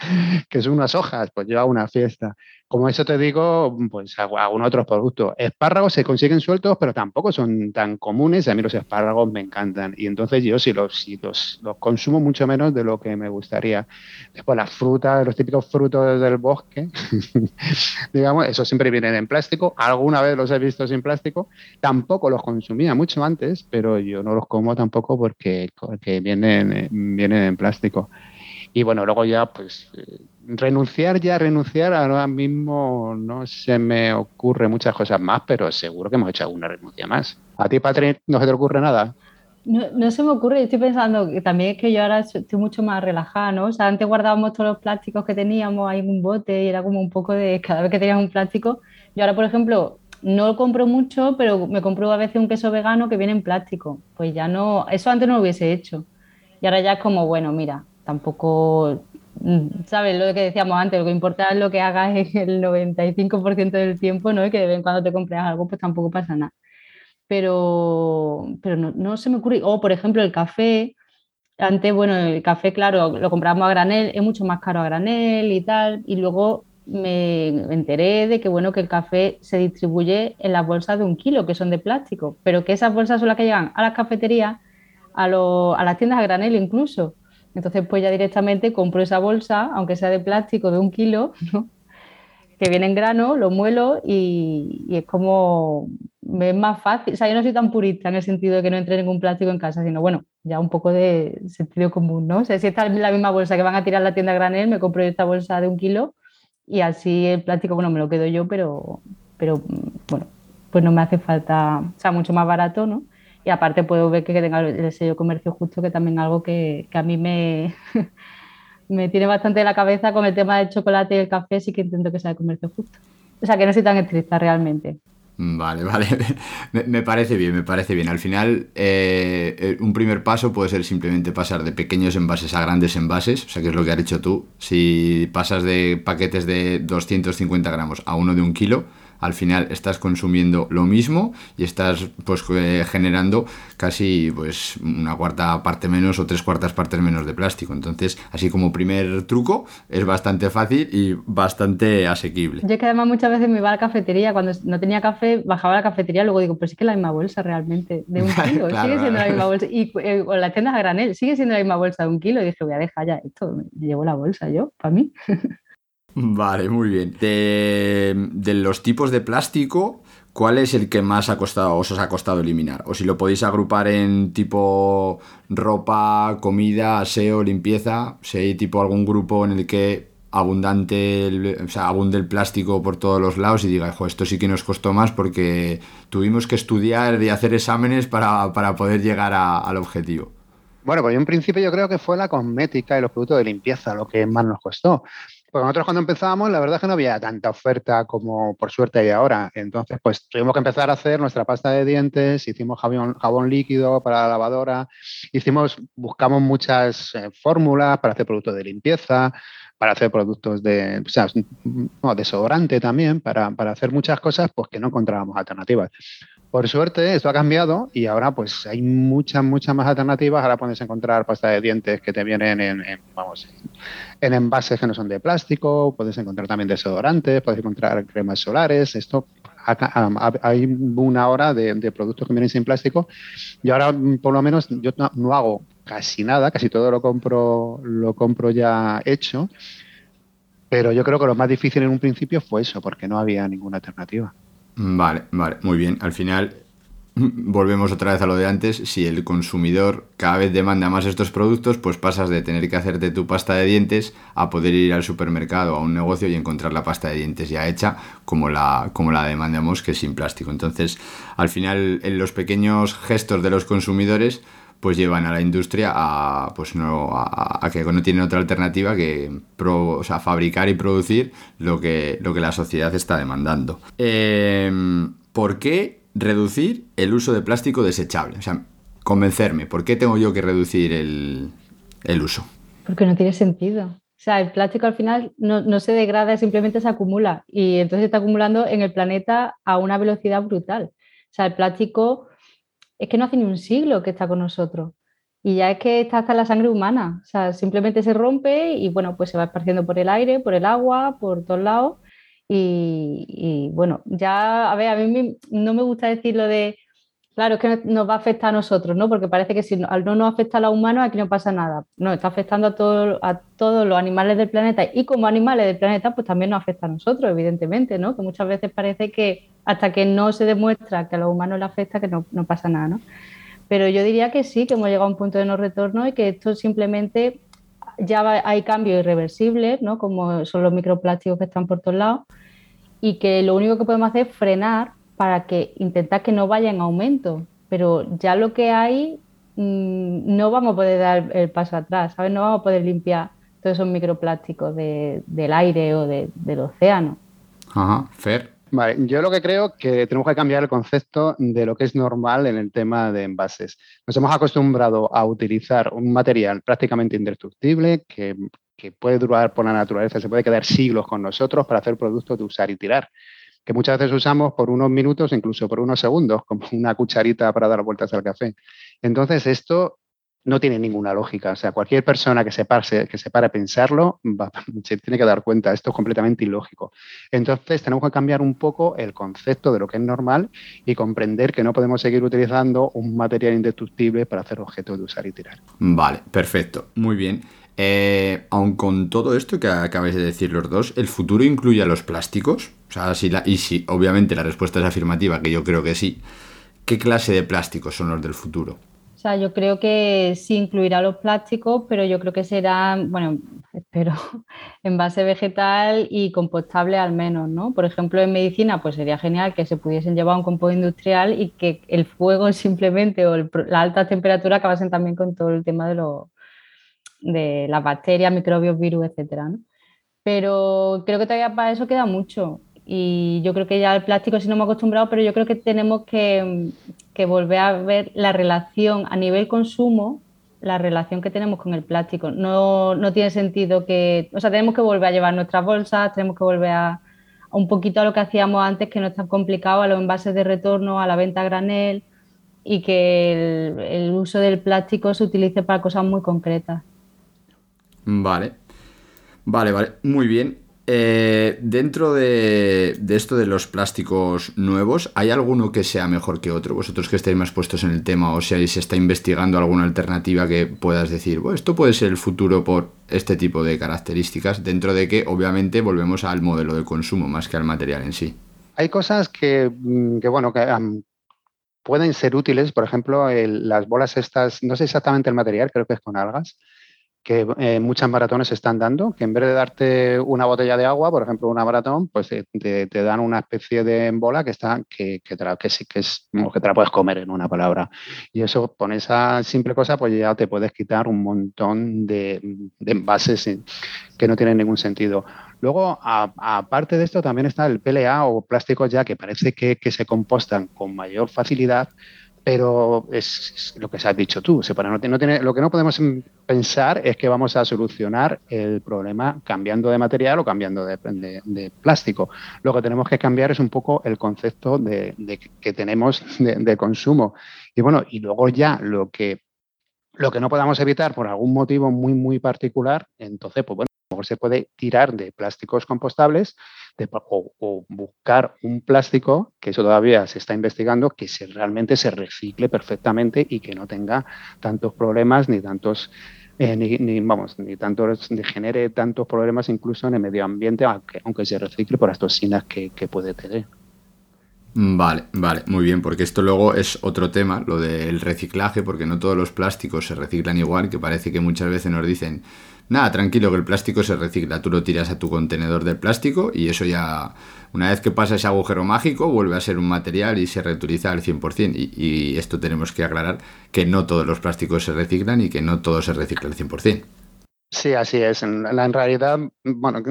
que son unas hojas, pues yo hago una fiesta. Como eso te digo, pues hago, otros productos. Espárragos se consiguen sueltos, pero tampoco son tan comunes. A mí los espárragos me encantan. Y entonces yo sí los, los, los consumo mucho menos de lo que me gustaría. Después las frutas, los típicos frutos del bosque, digamos, eso siempre vienen en plástico. Alguna vez los he visto sin plástico. Tampoco los consumía mucho antes, pero yo no los como tampoco porque, porque vienen, vienen en plástico. Y bueno, luego ya, pues, eh, renunciar ya, renunciar, ahora mismo no se me ocurre muchas cosas más, pero seguro que hemos hecho alguna renuncia más. ¿A ti, Patrick, no se te ocurre nada? No, se me ocurre, estoy pensando que también es que yo ahora estoy mucho más relajada, ¿no? O sea, antes guardábamos todos los plásticos que teníamos ahí en un bote y era como un poco de cada vez que tenías un plástico. Yo ahora, por ejemplo, no lo compro mucho, pero me compro a veces un queso vegano que viene en plástico. Pues ya no, eso antes no lo hubiese hecho. Y ahora ya es como, bueno, mira, tampoco, mm, ¿sabes? Lo que decíamos antes, lo que importa es lo que hagas el 95% del tiempo, ¿no? Y que de vez en cuando te compres algo, pues tampoco pasa nada. Pero, pero no, se me ocurre. O, por ejemplo, el café. Antes, bueno, el café, claro, lo comprábamos a granel, es mucho más caro a granel y tal. Y luego me enteré de que, bueno, que el café se distribuye en las bolsas de un kilo, que son de plástico, pero que esas bolsas son las que llegan a las cafeterías, a, a las tiendas a granel incluso. Entonces, pues ya directamente compro esa bolsa, aunque sea de plástico de un kilo, que viene en grano, lo muelo y, es como, es más fácil. O sea, yo no soy tan purista en el sentido de que no entre ningún plástico en casa, sino bueno, ya un poco de sentido común, ¿no? O sea, si está la misma bolsa que van a tirar la tienda granel, me compro esta bolsa de un kilo y así el plástico, bueno, me lo quedo yo, pero, pero bueno, pues no me hace falta, o sea, mucho más barato, ¿no? Y aparte puedo ver que tenga el sello comercio justo, que también algo que, a mí me, me tiene bastante en la cabeza con el tema del chocolate y el café, sí que intento que sea de comercio justo. O sea, que no soy tan estricta realmente. Vale, vale. Me, parece bien, me parece bien. Al final, eh, eh, un primer paso puede ser simplemente pasar de pequeños envases a grandes envases, o sea, que es lo que has hecho tú. Si pasas de paquetes de 250 gramos a uno de un kilo, al final estás consumiendo lo mismo y estás pues eh, generando casi pues una cuarta parte menos o tres cuartas partes menos de plástico. Entonces, así como primer truco, es bastante fácil y bastante asequible. Yo que además muchas veces me iba a la cafetería, cuando no tenía café, bajaba a la cafetería, luego digo, pero sí que la misma bolsa realmente, de un kilo, sigue siendo la misma bolsa. Y eh, con las tiendas a granel, sigue siendo la misma bolsa de un kilo. Y dije, voy a dejar ya esto, llevo la bolsa yo, para mí. Vale, muy bien. De, los tipos de plástico, ¿cuál es el que más ha costado, os ha costado eliminar? O si lo podéis agrupar en tipo ropa, comida, aseo, limpieza, si hay tipo algún grupo en el que abundante o sea, abunde el plástico por todos los lados y diga, esto sí que nos costó más porque tuvimos que estudiar y hacer exámenes para, poder llegar al objetivo. Bueno, pues en principio yo creo que fue la cosmética y los productos de limpieza lo que más nos costó. Pues nosotros cuando empezábamos, la verdad es que no había tanta oferta como por suerte hay ahora. Entonces, pues tuvimos que empezar a hacer nuestra pasta de dientes, hicimos jabón, jabón líquido para la lavadora, hicimos, buscamos muchas eh, fórmulas para hacer productos de limpieza, para hacer productos de, o sea, desodorante también, para, para hacer muchas cosas pues que no encontrábamos alternativas. Por suerte, esto ha cambiado y ahora pues hay muchas, muchas más alternativas. Ahora puedes encontrar pasta de dientes que te vienen en, vamos, en envases que no son de plástico, puedes encontrar también desodorantes, puedes encontrar cremas solares. Esto hay una hora de, productos que vienen sin plástico. Y ahora, por lo menos, yo no, hago casi nada, casi todo lo compro, lo compro ya hecho. Pero yo creo que lo más difícil en un principio fue eso, porque no había ninguna alternativa. Vale, vale, muy bien. Al final volvemos otra vez a lo de antes. Si el consumidor cada vez demanda más estos productos, pues pasas de tener que hacerte tu pasta de dientes a poder ir al supermercado, a un negocio y encontrar la pasta de dientes ya hecha como la, como la demandamos, que es sin plástico. Entonces, al final, en los pequeños gestos de los consumidores, pues llevan a la industria a, pues no, a, que no tienen otra alternativa que fabricar y producir lo que, lo que la sociedad está demandando. Em, ¿Por qué reducir el uso de plástico desechable? O sea, convencerme, ¿por qué tengo yo que reducir el, el uso. Porque no tiene sentido. O sea, el plástico al final no, no, se degrada, simplemente se acumula y entonces está acumulando en el planeta a una velocidad brutal. O sea, el plástico es que no hace ni un siglo que está con nosotros y ya es que está hasta la sangre humana. O sea, simplemente se rompe y bueno, pues se va esparciendo por el aire, por el agua, por todos lados. Y, bueno, ya, a ver, a mí no me gusta decir lo de Claro, es que nos va a afectar a nosotros, ¿no? Porque parece que si al no nos afecta a los humanos, aquí no pasa nada. No, está afectando a, todo, a todos los animales del planeta y como animales del planeta, pues también nos afecta a nosotros, evidentemente, ¿no? Que muchas veces parece que hasta que no se demuestra que a los humanos le afecta, que no, no pasa nada, ¿no? Pero yo diría que sí, que hemos llegado a un punto de no retorno y que esto simplemente ya hay cambios irreversibles, ¿no? Como son los microplásticos que están por todos lados y que lo único que podemos hacer es frenar para que intentar que no vaya en aumento, pero ya lo que hay mm, no vamos a poder dar el paso atrás, ¿sabes? No vamos a poder limpiar todos esos microplásticos del aire o del océano. Ajá, Fer. Vale, yo lo que creo que tenemos que cambiar el concepto de lo que es normal en el tema de envases. Nos hemos acostumbrado a utilizar un material prácticamente indestructible que, que puede durar por la naturaleza, se puede quedar siglos con nosotros para hacer productos de usar y tirar que muchas veces usamos por unos minutos, incluso por unos segundos, como una cucharita para dar vueltas al café. Entonces, esto no tiene ninguna lógica. O sea, cualquier persona que se pare, que se a pensarlo se tiene que dar cuenta. Esto es completamente ilógico. Entonces, tenemos que cambiar un poco el concepto de lo que es normal y comprender que no podemos seguir utilizando un material indestructible para hacer objetos de usar y tirar. Vale, perfecto. Muy bien. Eh, aun con todo esto que acabáis de decir los dos, ¿el futuro incluye a los plásticos? O sea, si la, y si obviamente la respuesta es afirmativa, que yo creo que sí, ¿qué clase de plásticos son los del futuro? O sea, yo creo que sí incluirá los plásticos, pero yo creo que será, bueno, espero, en base vegetal y compostable al menos, ¿no? Por ejemplo, en medicina, pues sería genial que se pudiesen llevar un compost industrial y que el fuego simplemente o la alta temperatura acabasen también con todo el tema de los de las bacterias, microbios, virus, etcétera. Pero creo que todavía para eso queda mucho. Y yo creo que ya el plástico sí no hemos acostumbrado, pero yo creo que tenemos que, volver a ver la relación a nivel consumo, la relación que tenemos con el plástico. No, no, tiene sentido que, o sea, tenemos que volver a llevar nuestras bolsas, tenemos que volver a, un poquito a lo que hacíamos antes, que no es tan complicado, a los envases de retorno, a la venta a granel y que el uso del plástico se utilice para cosas muy concretas. Vale. Vale, vale. Muy bien. Eh, dentro de, esto de los plásticos nuevos, ¿hay alguno que sea mejor que otro? Vosotros que estáis más puestos en el tema o si se está investigando alguna alternativa que puedas decir, bueno, esto puede ser el futuro por este tipo de características, dentro de que obviamente volvemos al modelo de consumo más que al material en sí. Hay cosas que, mm, bueno, que pueden ser útiles, por ejemplo, las bolas estas, no sé exactamente el material, creo que es con algas, que eh, muchas maratones están dando, que en vez de darte una botella de agua, por ejemplo, una maratón, pues te, te dan una especie de bola que está, que, que, te la, que, que, es, que te la puedes comer en una palabra. Y eso, con esa simple cosa, pues ya te puedes quitar un montón de, de envases que no tienen ningún sentido. Luego, aparte de esto, también está el PLA o plásticos ya que parece que, que se compostan con mayor facilidad, pero es, lo que has dicho tú. no, tiene, lo que no podemos pensar es que vamos a solucionar el problema cambiando de material o cambiando de, plástico. Lo que tenemos que cambiar es un poco el concepto de, que tenemos de, consumo. Y bueno, y luego ya lo que, lo que no podamos evitar por algún motivo muy, muy particular, entonces, pues bueno, se puede tirar de plásticos compostables o, buscar un plástico, que eso todavía se está investigando, que se, realmente se recicle perfectamente y que no tenga tantos problemas ni tantos, eh, ni, vamos, ni tantos, ni genere tantos problemas incluso en el medio ambiente, aunque, aunque se recicle por las toxinas que puede tener. Vale, vale, muy bien, porque esto luego es otro tema, lo del reciclaje, porque no todos los plásticos se reciclan igual, que parece que muchas veces nos dicen, Nada, tranquilo que el plástico se recicla. Tú lo tiras a tu contenedor de plástico y eso ya, una vez que pasa ese agujero mágico, vuelve a ser un material y se reutiliza al 100%. Y, y esto tenemos que aclarar que no todos los plásticos se reciclan y que no todo se recicla al 100%. Sí, así es. En, en, realidad, bueno,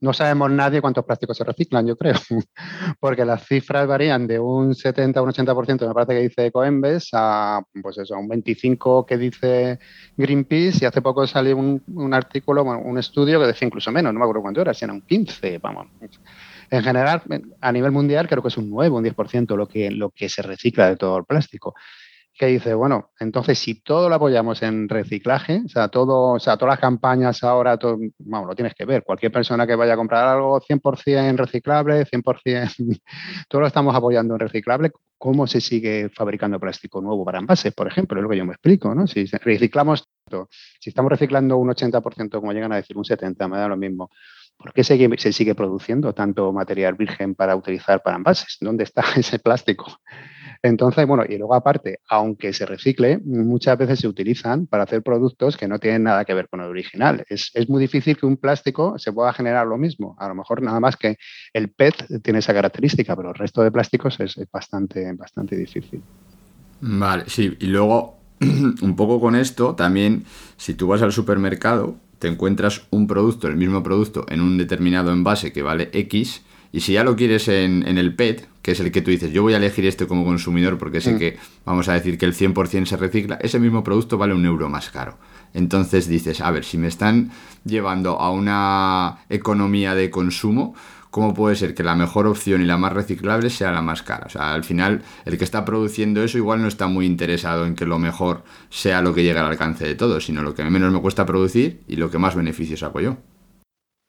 no sabemos nadie cuántos plásticos se reciclan, yo creo, porque las cifras varían de un 70 a un 80%, me parece que dice Coembes, a pues eso, un 25 que dice Greenpeace, y hace poco salió un, un artículo, un estudio que decía incluso menos, no me acuerdo cuánto era, si era un 15, vamos. En general, a nivel mundial, creo que es un 9, un 10% lo que, lo que se recicla de todo el plástico que dice, bueno, entonces si todo lo apoyamos en reciclaje, o sea, todo, o sea, todas las campañas ahora, todo, vamos, lo tienes que ver. Cualquier persona que vaya a comprar algo 100% reciclable, 100%, todo lo estamos apoyando en reciclable, ¿cómo se sigue fabricando plástico nuevo para envases, por ejemplo? Es lo que yo me explico, ¿no? Si reciclamos, si estamos reciclando un 80%, como llegan a decir, un 70%, me da lo mismo. ¿Por qué se, se sigue produciendo tanto material virgen para utilizar para envases? ¿Dónde está ese plástico? Entonces, bueno, y luego aparte, aunque se recicle, muchas veces se utilizan para hacer productos que no tienen nada que ver con el original. Es, muy difícil que un plástico se pueda generar lo mismo. A lo mejor nada más que el PET tiene esa característica, pero el resto de plásticos es, bastante, bastante difícil. Vale, sí, y luego un poco con esto, también si tú vas al supermercado, te encuentras un producto, el mismo producto, en un determinado envase que vale X, y si ya lo quieres en, el PET, que es el que tú dices, yo voy a elegir este como consumidor porque sé mm. que, vamos a decir, que el 100% se recicla, ese mismo producto vale un euro más caro. Entonces dices, a ver, si me están llevando a una economía de consumo, ¿cómo puede ser que la mejor opción y la más reciclable sea la más cara? O sea, al final, el que está produciendo eso igual no está muy interesado en que lo mejor sea lo que llegue al alcance de todos, sino lo que menos me cuesta producir y lo que más beneficios hago yo.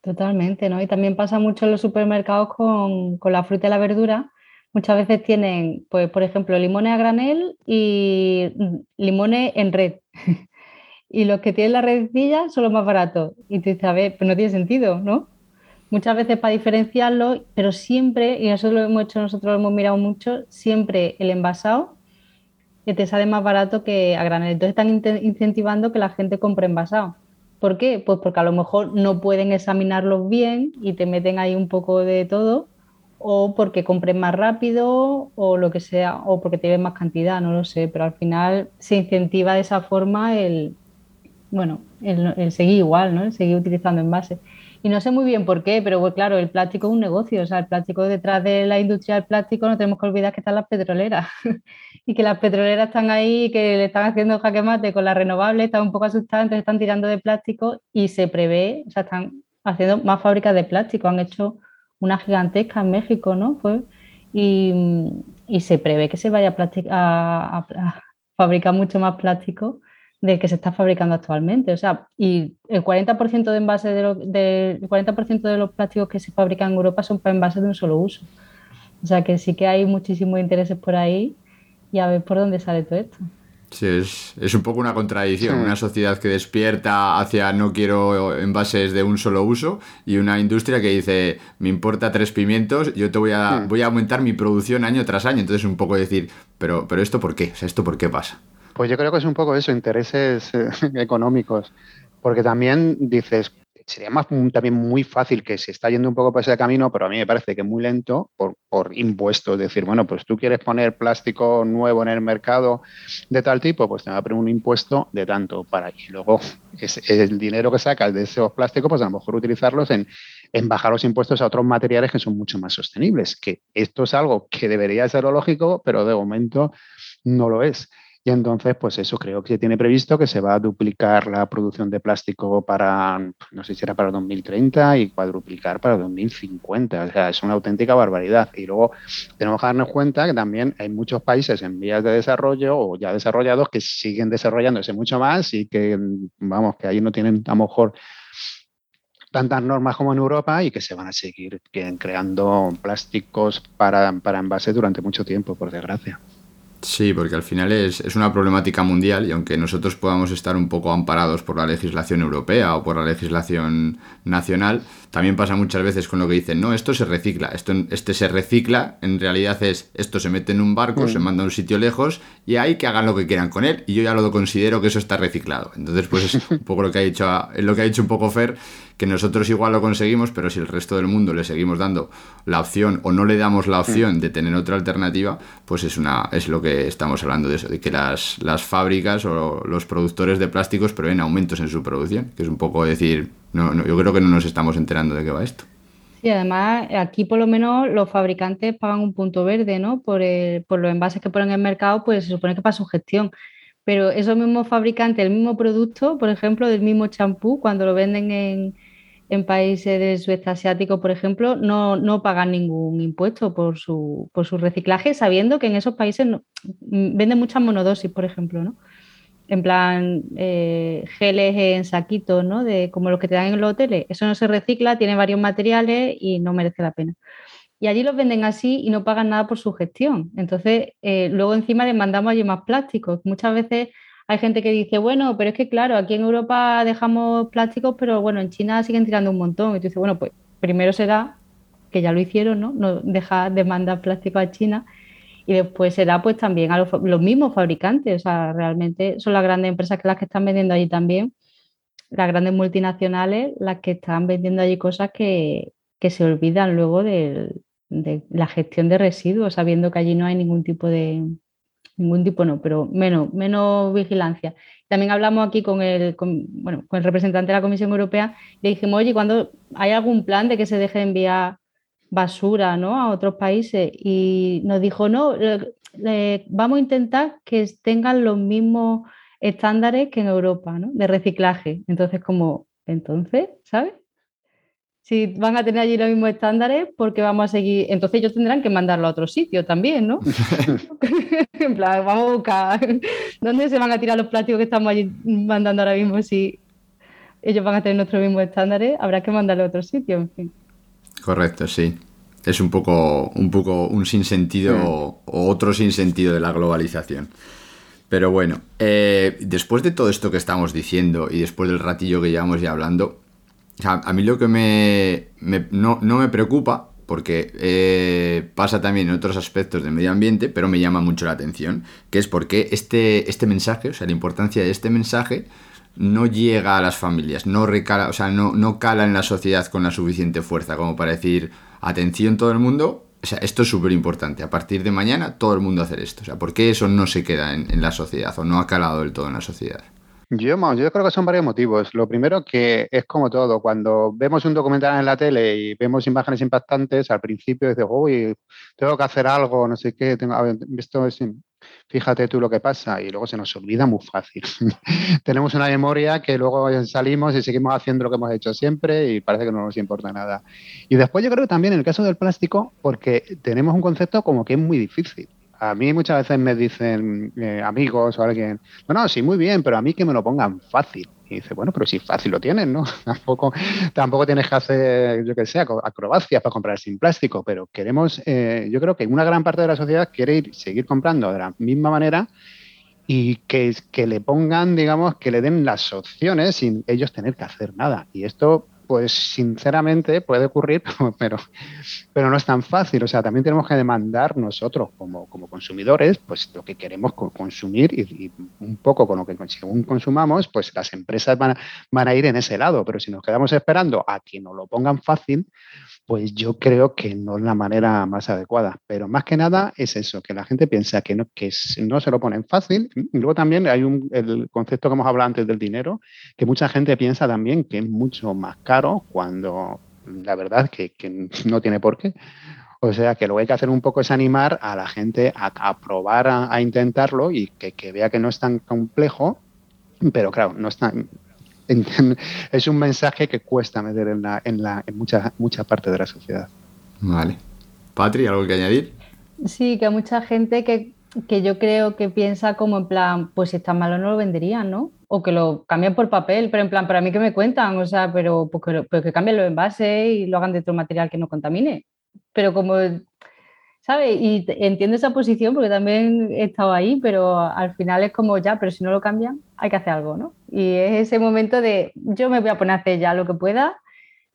Totalmente, ¿no? Y también pasa mucho en los supermercados con, la fruta y la verdura. Muchas veces tienen, pues, por ejemplo, limones a granel y limones en red. y los que tienen la redecilla son los más baratos. Y tú dices, pues no tiene sentido, ¿no? Muchas veces para diferenciarlo, pero siempre, y eso lo hemos hecho nosotros, lo hemos mirado mucho, siempre el envasado que te sale más barato que a granel. Entonces están incentivando que la gente compre envasado. ¿Por qué? Pues porque a lo mejor no pueden examinarlos bien y te meten ahí un poco de todo, o porque compren más rápido, o lo que sea, o porque tienen más cantidad, no lo sé, pero al final se incentiva de esa forma el, bueno, el, seguir igual, ¿no? El seguir utilizando envases. Y no sé muy bien por qué, pero pues claro, el plástico es un negocio, o sea, el plástico detrás de la industria del plástico no tenemos que olvidar que están las petroleras y que las petroleras están ahí, que le están haciendo jaque mate con las renovables, están un poco asustadas, entonces están tirando de plástico y se prevé, o sea, están haciendo más fábricas de plástico, han hecho una gigantesca en México, ¿no? Fue, y, se prevé que se vaya a, fabricar mucho más plástico del que se está fabricando actualmente. O sea, y el 40% de envases de, 40% de los plásticos que se fabrican en Europa son para envases de un solo uso. O sea que sí que hay muchísimos intereses por ahí y a ver por dónde sale todo esto. Sí, es, un poco una contradicción, una sociedad que despierta hacia no quiero envases de un solo uso y una industria que dice me importa tres pimientos, yo te voy a, voy a aumentar mi producción año tras año. Entonces un poco decir, pero, pero esto por qué, o sea, esto por qué pasa. Pues yo creo que es un poco eso, intereses eh, económicos, porque también dices, sería también muy fácil que se está yendo un poco por ese camino, pero a mí me parece que muy lento por, por impuestos. Es decir, bueno, pues tú quieres poner plástico nuevo en el mercado de tal tipo, pues te va a poner un impuesto de tanto para y luego el dinero que sacas de esos plásticos, pues a lo mejor utilizarlos en, en bajar los impuestos a otros materiales que son mucho más sostenibles. Que esto es algo que debería ser lógico, pero de momento no lo es. Y entonces, pues eso creo que se tiene previsto que se va a duplicar la producción de plástico para, no sé si era para 2030 y cuadruplicar para 2050. O sea, es una auténtica barbaridad. Y luego tenemos que darnos cuenta que también hay muchos países en vías de desarrollo o ya desarrollados que siguen desarrollándose mucho más y que, vamos, que ahí no tienen a lo mejor tantas normas como en Europa y que se van a seguir creando plásticos para, para envases durante mucho tiempo, por desgracia. Sí, porque al final es, una problemática mundial y aunque nosotros podamos estar un poco amparados por la legislación europea o por la legislación nacional, también pasa muchas veces con lo que dicen, no, esto se recicla, esto, este se recicla, en realidad es, esto se mete en un barco, se manda a un sitio lejos y hay que hagan lo que quieran con él y yo ya lo considero que eso está reciclado. Entonces, pues es un poco lo que ha dicho, lo que ha dicho un poco Fer, que nosotros igual lo conseguimos, pero si el resto del mundo le seguimos dando la opción o no le damos la opción de tener otra alternativa, pues es, una, es lo que estamos hablando de eso, de que las, las fábricas o los productores de plásticos prevén aumentos en su producción, que es un poco decir, no, no, yo creo que no nos estamos enterando de qué va esto. Sí, además aquí por lo menos los fabricantes pagan un punto verde, ¿no? Por, por los envases que ponen en el mercado, pues se supone que para su gestión. Pero esos mismos fabricantes, el mismo producto, por ejemplo, del mismo champú, cuando lo venden en, en países del sudeste asiático, por ejemplo, no, no pagan ningún impuesto por su, por su reciclaje, sabiendo que en esos países no, venden muchas monodosis, por ejemplo, ¿no? En plan, eh, geles en saquitos, ¿no? De, como los que te dan en los hoteles. Eso no se recicla, tiene varios materiales y no merece la pena. Y allí los venden así y no pagan nada por su gestión. Entonces, eh, luego encima les mandamos allí más plásticos. Muchas veces hay gente que dice, bueno, pero es que claro, aquí en Europa dejamos plásticos, pero bueno, en China siguen tirando un montón. Y tú dices, bueno, pues primero será que ya lo hicieron, ¿no? No dejar de mandar plástico a China. Y después será pues también a los, mismos fabricantes. O sea, realmente son las grandes empresas que las que están vendiendo allí también, las grandes multinacionales, las que están vendiendo allí cosas que, se olvidan luego de la gestión de residuos, sabiendo que allí no hay ningún tipo de, ningún tipo no, pero menos, menos vigilancia. También hablamos aquí con el, bueno, con el representante de la Comisión Europea le dijimos, oye, cuando hay algún plan de que se deje de enviar basura ¿no? a otros países? Y nos dijo, no, vamos a intentar que tengan los mismos estándares que en Europa, ¿no? De reciclaje. Entonces, como, entonces, ¿sabes? Si van a tener allí los mismos estándares, porque vamos a seguir. Entonces ellos tendrán que mandarlo a otro sitio también, ¿no? en plan, vamos a buscar dónde se van a tirar los plásticos que estamos allí mandando ahora mismo. Si ellos van a tener nuestros mismos estándares, habrá que mandarlo a otro sitio, en fin. Correcto, sí. Es un poco un, poco un sinsentido mm. o otro sinsentido de la globalización. Pero bueno, eh, después de todo esto que estamos diciendo y después del ratillo que llevamos ya hablando, a mí lo que me, no, me preocupa, porque eh, pasa también en otros aspectos del medio ambiente, pero me llama mucho la atención, que es porque este, este mensaje, o sea, la importancia de este mensaje no llega a las familias, no recala, o sea, no, no cala en la sociedad con la suficiente fuerza como para decir, atención todo el mundo, o sea, esto es súper importante, a partir de mañana todo el mundo hacer esto, o sea, ¿por qué eso no se queda en, en la sociedad o no ha calado del todo en la sociedad? Yo, yo creo que son varios motivos. Lo primero que es como todo, cuando vemos un documental en la tele y vemos imágenes impactantes, al principio dices, uy, tengo que hacer algo, no sé qué, tengo, esto fíjate tú lo que pasa y luego se nos olvida muy fácil. Tenemos una memoria que luego salimos y seguimos haciendo lo que hemos hecho siempre y parece que no nos importa nada. Y después yo creo que también en el caso del plástico, porque tenemos un concepto como que es muy difícil. A mí muchas veces me dicen eh, amigos o alguien, bueno, sí, muy bien, pero a mí que me lo pongan fácil. Y dice, bueno, pero si fácil lo tienes, ¿no? tampoco, tampoco tienes que hacer, yo que sé, acrobacias para comprar sin plástico, pero queremos, eh, yo creo que una gran parte de la sociedad quiere ir, seguir comprando de la misma manera y que, que le pongan, digamos, que le den las opciones sin ellos tener que hacer nada. Y esto pues sinceramente puede ocurrir, pero, pero no es tan fácil. O sea, también tenemos que demandar nosotros como, consumidores, pues lo que queremos consumir y, un poco con lo que según consumamos, pues las empresas van a, van a ir en ese lado. Pero si nos quedamos esperando a que nos lo pongan fácil, pues yo creo que no es la manera más adecuada. Pero más que nada es eso, que la gente piensa que no, que no se lo ponen fácil. Y luego también hay un, el concepto que hemos hablado antes del dinero, que mucha gente piensa también que es mucho más caro cuando la verdad que, no tiene por qué. O sea que lo que hay que hacer un poco es animar a la gente a, probar a, intentarlo y que, que, vea que no es tan complejo, pero claro, no es tan, es un mensaje que cuesta meter en, la, en, la, en mucha, mucha parte de la sociedad. Vale. Patri, ¿algo que añadir? Sí, que hay mucha gente que, que yo creo que piensa como en plan, pues si está malo no lo venderían, ¿no? O que lo cambian por papel, pero en plan, para mí que me cuentan, o sea, pero, pues que, pero que cambien los envases y lo hagan de otro material que no contamine. Pero como ¿sabes? Y entiendo esa posición porque también he estado ahí, pero al final es como ya, pero si no lo cambian, hay que hacer algo, ¿no? Y es ese momento de yo me voy a poner a hacer ya lo que pueda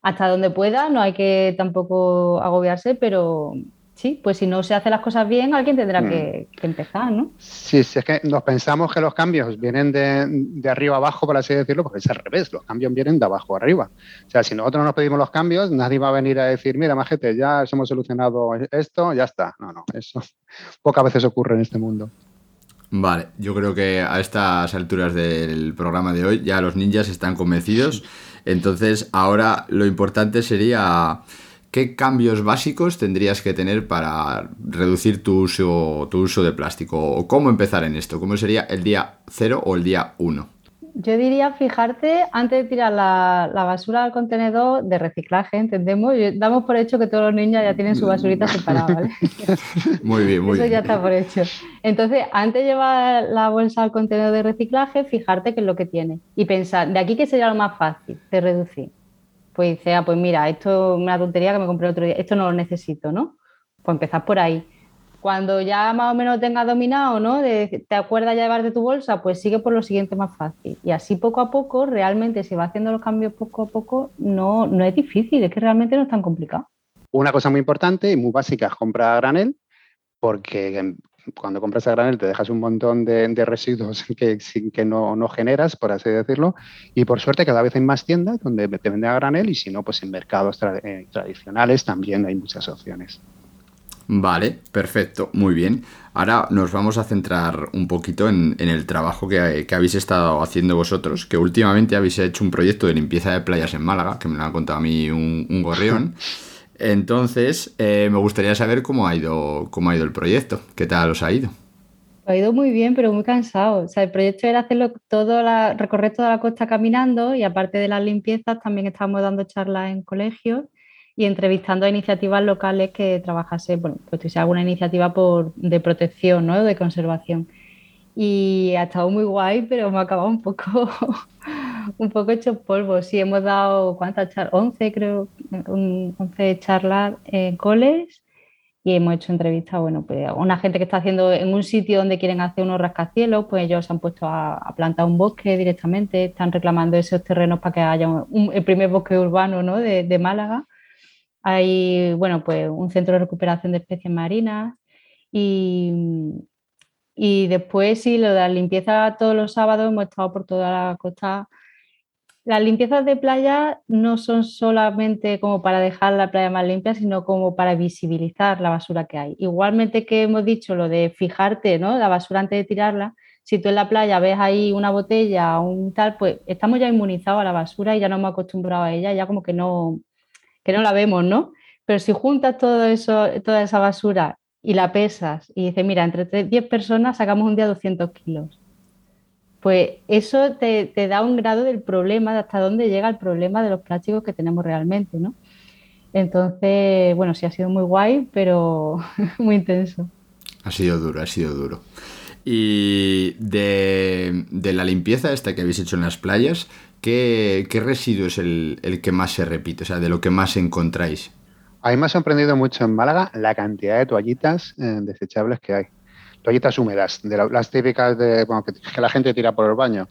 hasta donde pueda, no hay que tampoco agobiarse, pero sí, pues si no se hacen las cosas bien, alguien tendrá Mm. que, que empezar, ¿no? Sí, sí, es que nos pensamos que los cambios vienen de, de arriba abajo, por así decirlo, porque es al revés, los cambios vienen de abajo arriba. O sea, si nosotros nos pedimos los cambios, nadie va a venir a decir, mira, majete, ya hemos solucionado esto, ya está. No, no, eso pocas veces ocurre en este mundo. Vale, yo creo que a estas alturas del programa de hoy ya los ninjas están convencidos. Entonces, ahora lo importante sería qué cambios básicos tendrías que tener para reducir tu uso, tu uso de plástico o cómo empezar en esto. ¿Cómo sería el día cero o el día uno? Yo diría fijarte antes de tirar la, la basura al contenedor de reciclaje, ¿entendemos? Yo- Damos por hecho que todos los niños ya tienen su basurita separada, ¿vale? Muy bien, muy Eso bien. ya está por hecho. Entonces, antes de llevar la bolsa al contenedor de reciclaje, fijarte qué es lo que tiene y pensar, ¿de aquí qué sería lo más fácil de reducir? Pues dice, ah, pues mira, esto es una tontería que me compré el otro día, esto no lo necesito, ¿no? Pues empezar por ahí. Cuando ya más o menos tengas dominado, ¿no? De- te acuerdas ya de llevarte tu bolsa, pues sigue por lo siguiente más fácil. Y así poco a poco, realmente, si va haciendo los cambios poco a poco, no, no es difícil, es que realmente no es tan complicado. Una cosa muy importante y muy básica es comprar a granel, porque cuando compras a granel te dejas un montón de, de residuos que, que no, no generas, por así decirlo. Y por suerte cada vez hay más tiendas donde te venden a granel y si no, pues en mercados tra- eh, tradicionales también hay muchas opciones. Vale, perfecto, muy bien. Ahora nos vamos a centrar un poquito en, en el trabajo que, que habéis estado haciendo vosotros, que últimamente habéis hecho un proyecto de limpieza de playas en Málaga, que me lo ha contado a mí un, un gorrión. Entonces, eh, me gustaría saber cómo ha ido, cómo ha ido el proyecto, qué tal os ha ido. Ha ido muy bien, pero muy cansado. O sea, el proyecto era hacerlo todo, la, recorrer toda la costa caminando y aparte de las limpiezas, también estábamos dando charlas en colegios y entrevistando a iniciativas locales que trabajase, bueno, pues tuviese alguna iniciativa por, de protección, ¿no? De conservación. Y ha estado muy guay, pero me ha acabado un poco, un poco hecho polvo. Sí, hemos dado, ¿cuántas charlas? 11, creo, un- 11 charlas en coles y hemos hecho entrevistas, bueno, pues a una gente que está haciendo en un sitio donde quieren hacer unos rascacielos, pues ellos se han puesto a, a plantar un bosque directamente, están reclamando esos terrenos para que haya un- el primer bosque urbano, ¿no? de, de Málaga. Hay, bueno, pues un centro de recuperación de especies marinas y, y después sí, lo de la limpieza todos los sábados hemos estado por toda la costa. Las limpiezas de playa no son solamente como para dejar la playa más limpia, sino como para visibilizar la basura que hay. Igualmente que hemos dicho lo de fijarte, ¿no? La basura antes de tirarla. Si tú en la playa ves ahí una botella o un tal, pues estamos ya inmunizados a la basura y ya nos hemos acostumbrado a ella, ya como que no, que no la vemos, ¿no? Pero si juntas todo eso, toda esa basura y la pesas y dices, mira, entre tres- 10 personas sacamos un día 200 kilos, pues eso te, te da un grado del problema, de hasta dónde llega el problema de los plásticos que tenemos realmente, ¿no? Entonces, bueno, sí ha sido muy guay, pero muy intenso. Ha sido duro, ha sido duro. Y de, de la limpieza esta que habéis hecho en las playas, ¿qué, qué residuo es el, el que más se repite? O sea, de lo que más encontráis. A mí me ha sorprendido mucho en Málaga la cantidad de toallitas eh, desechables que hay. Toallitas húmedas, de la- las típicas de, que la gente tira por el baño.